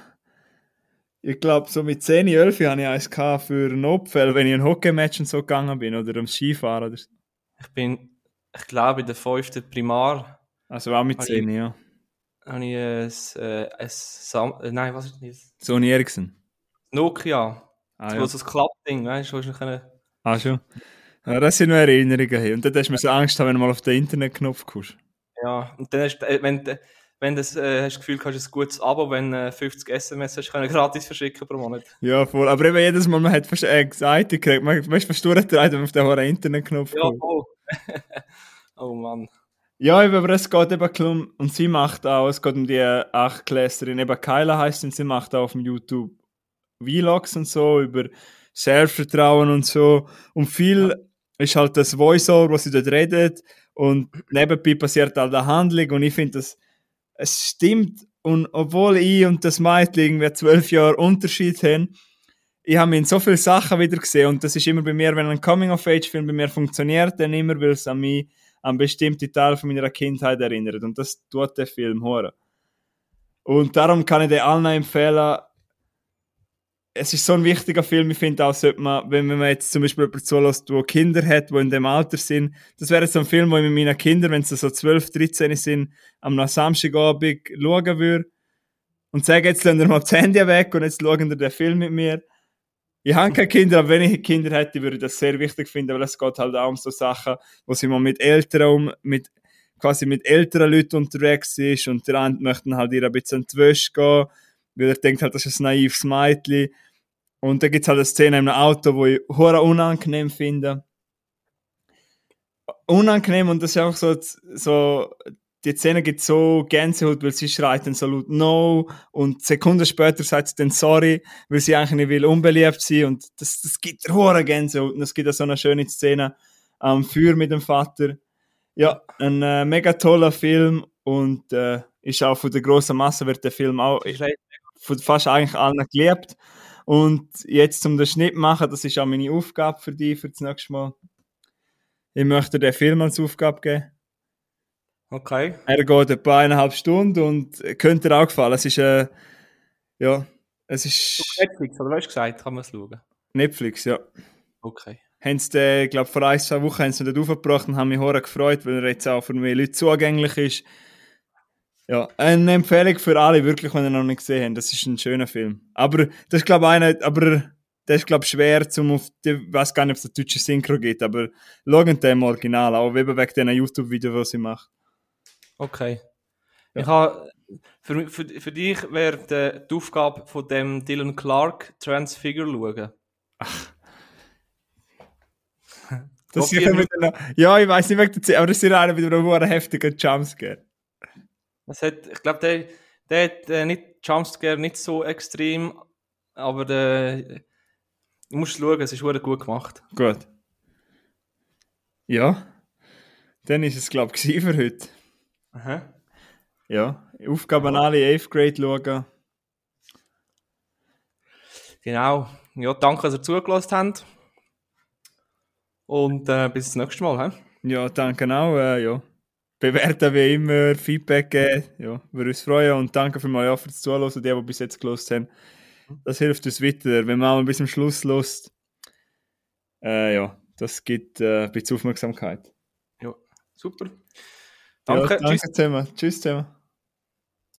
ich glaube, so mit 10, 11 hatte ich eins für Notfälle, wenn ich in ein Hockeymatch und so gegangen bin oder am Skifahren. Oder so. Ich bin, ich glaube, in der fünften Primar Also auch mit Habe 10, ja. habe ich ein, äh, ein Sam äh, nein, was ist das? Sony Ericsson. Nokia. Ah, ja. so ein Klappding, weißt du, wo du können... ah schon. Ja, das sind noch Erinnerungen. hier. Und dann hast du mir so Angst wenn du mal auf den Internetknopf kommst. Ja, und dann hast du, äh, wenn, du- wenn du das, äh, hast das Gefühl, du hast ein gutes Abo, wenn äh, 50 SMS hast, können gratis verschicken pro Monat. Ja, voll. Aber eben jedes Mal, man hat äh, gesagt, gekriegt, man weißt, fast durchgedreht, wenn man auf den hohen Internetknopf Ja, voll. oh Mann. Ja, eben, aber es geht eben um, und sie macht auch, es geht um die Achtklässlerin, eben Kyla heißt und sie macht auch auf dem YouTube Vlogs und so, über Selbstvertrauen und so. Und viel ist halt das Voiceover, was sie dort redet und nebenbei passiert halt eine Handlung und ich finde, das es stimmt und obwohl ich und das Mädchen irgendwie zwölf Jahre Unterschied haben, ich habe mich in so viele Sachen wieder gesehen und das ist immer bei mir, wenn ein Coming-of-Age-Film bei mir funktioniert, dann immer, weil es an mich an bestimmte Teile von meiner Kindheit erinnert. Und das tut der Film hören. Und darum kann ich den allen empfehlen. Es ist so ein wichtiger Film. Ich finde auch, sollte man, wenn man jetzt zum Beispiel jemanden zulässt, der Kinder hat, die in dem Alter sind, das wäre so ein Film, wo ich mit meinen Kindern, wenn sie so 12, 13 sind, am Samstagabend schauen würde. Und sage, jetzt lassen wir mal das Handy weg und jetzt schauen wir den Film mit mir. Ich habe keine Kinder, aber wenn ich Kinder hätte, würde ich das sehr wichtig finden, weil es geht halt auch um so Sachen, wo sie mal mit Eltern um, mit, quasi mit älteren Leuten unterwegs ist und der eine möchte halt ihr ein bisschen in die Wäsche gehen, weil er denkt halt, das ist ein naives Mädchen. Und dann gibt es halt eine Szene in einem Auto, wo ich hure unangenehm finde. Unangenehm und das ist auch so, so die Szene gibt so Gänsehaut, weil sie schreit dann so laut No und Sekunden später sagt sie dann Sorry, weil sie eigentlich nicht will unbeliebt sein und das, das gibt hohe Gänsehaut und es gibt auch so eine schöne Szene am Feuer mit dem Vater. Ja, ein äh, mega toller Film und äh, ist auch von der grossen Masse wird der Film auch von fast eigentlich allen geliebt. Und jetzt zum den Schnitt machen, das ist auch meine Aufgabe für dich für das nächste Mal. Ich möchte den Film als Aufgabe geben. Okay. Er geht etwa eineinhalb Stunden und könnte dir auch gefallen. Es ist, äh, ja, es ist Netflix, oder was hast du gesagt? Kann man es schauen? Netflix, ja. Okay. Haben sie den, ich glaube, vor ein, zwei Wochen haben sie dort aufgebracht und haben mich hoch gefreut, weil er jetzt auch für mehr Leute zugänglich ist. Ja, eine Empfehlung für alle, wirklich, wenn ihr noch nicht gesehen habt. Das ist ein schöner Film. Aber das ist, glaube ich, einer, aber das ist, glaube ich, schwer zum auf, ich weiß gar nicht, ob es eine deutsche Synchro gibt, aber schauen den im Original, auch eben wegen diesen YouTube-Videos, die sie macht. Okay. Ja. Ich habe, für, für, für dich wäre die Aufgabe von dem Dylan Clark Transfigure schauen. Das Auf sicher jeden- mit einer, ja, ich weiß nicht, wegen der aber das ist ja einer mit einem hohen heftigen Jumpscare. Es hat, ich glaube, der, der hat äh, nicht Jumpscare nicht so extrem, aber der, du musst schauen, es ist gut gemacht. Gut. Ja. Dann ist es, glaube ich, für heute. Aha. Ja. Aufgabe an alle 11 Grade schauen. Genau. Ja, danke, dass ihr zugelassen habt. Und äh, bis zum nächsten Mal. He? Ja, danke auch. Äh, ja. Bewerten wie immer, Feedback geben. Ja, würde uns freuen. Und danke für mal fürs Zuhören, die, die bis jetzt gelost haben. Das hilft uns weiter. Wenn man auch bisschen am Schluss lost, äh, ja, das gibt äh, ein bisschen Aufmerksamkeit. Ja, super. Ja, Danke. danke Tschüss. zusammen. Tschüss zusammen.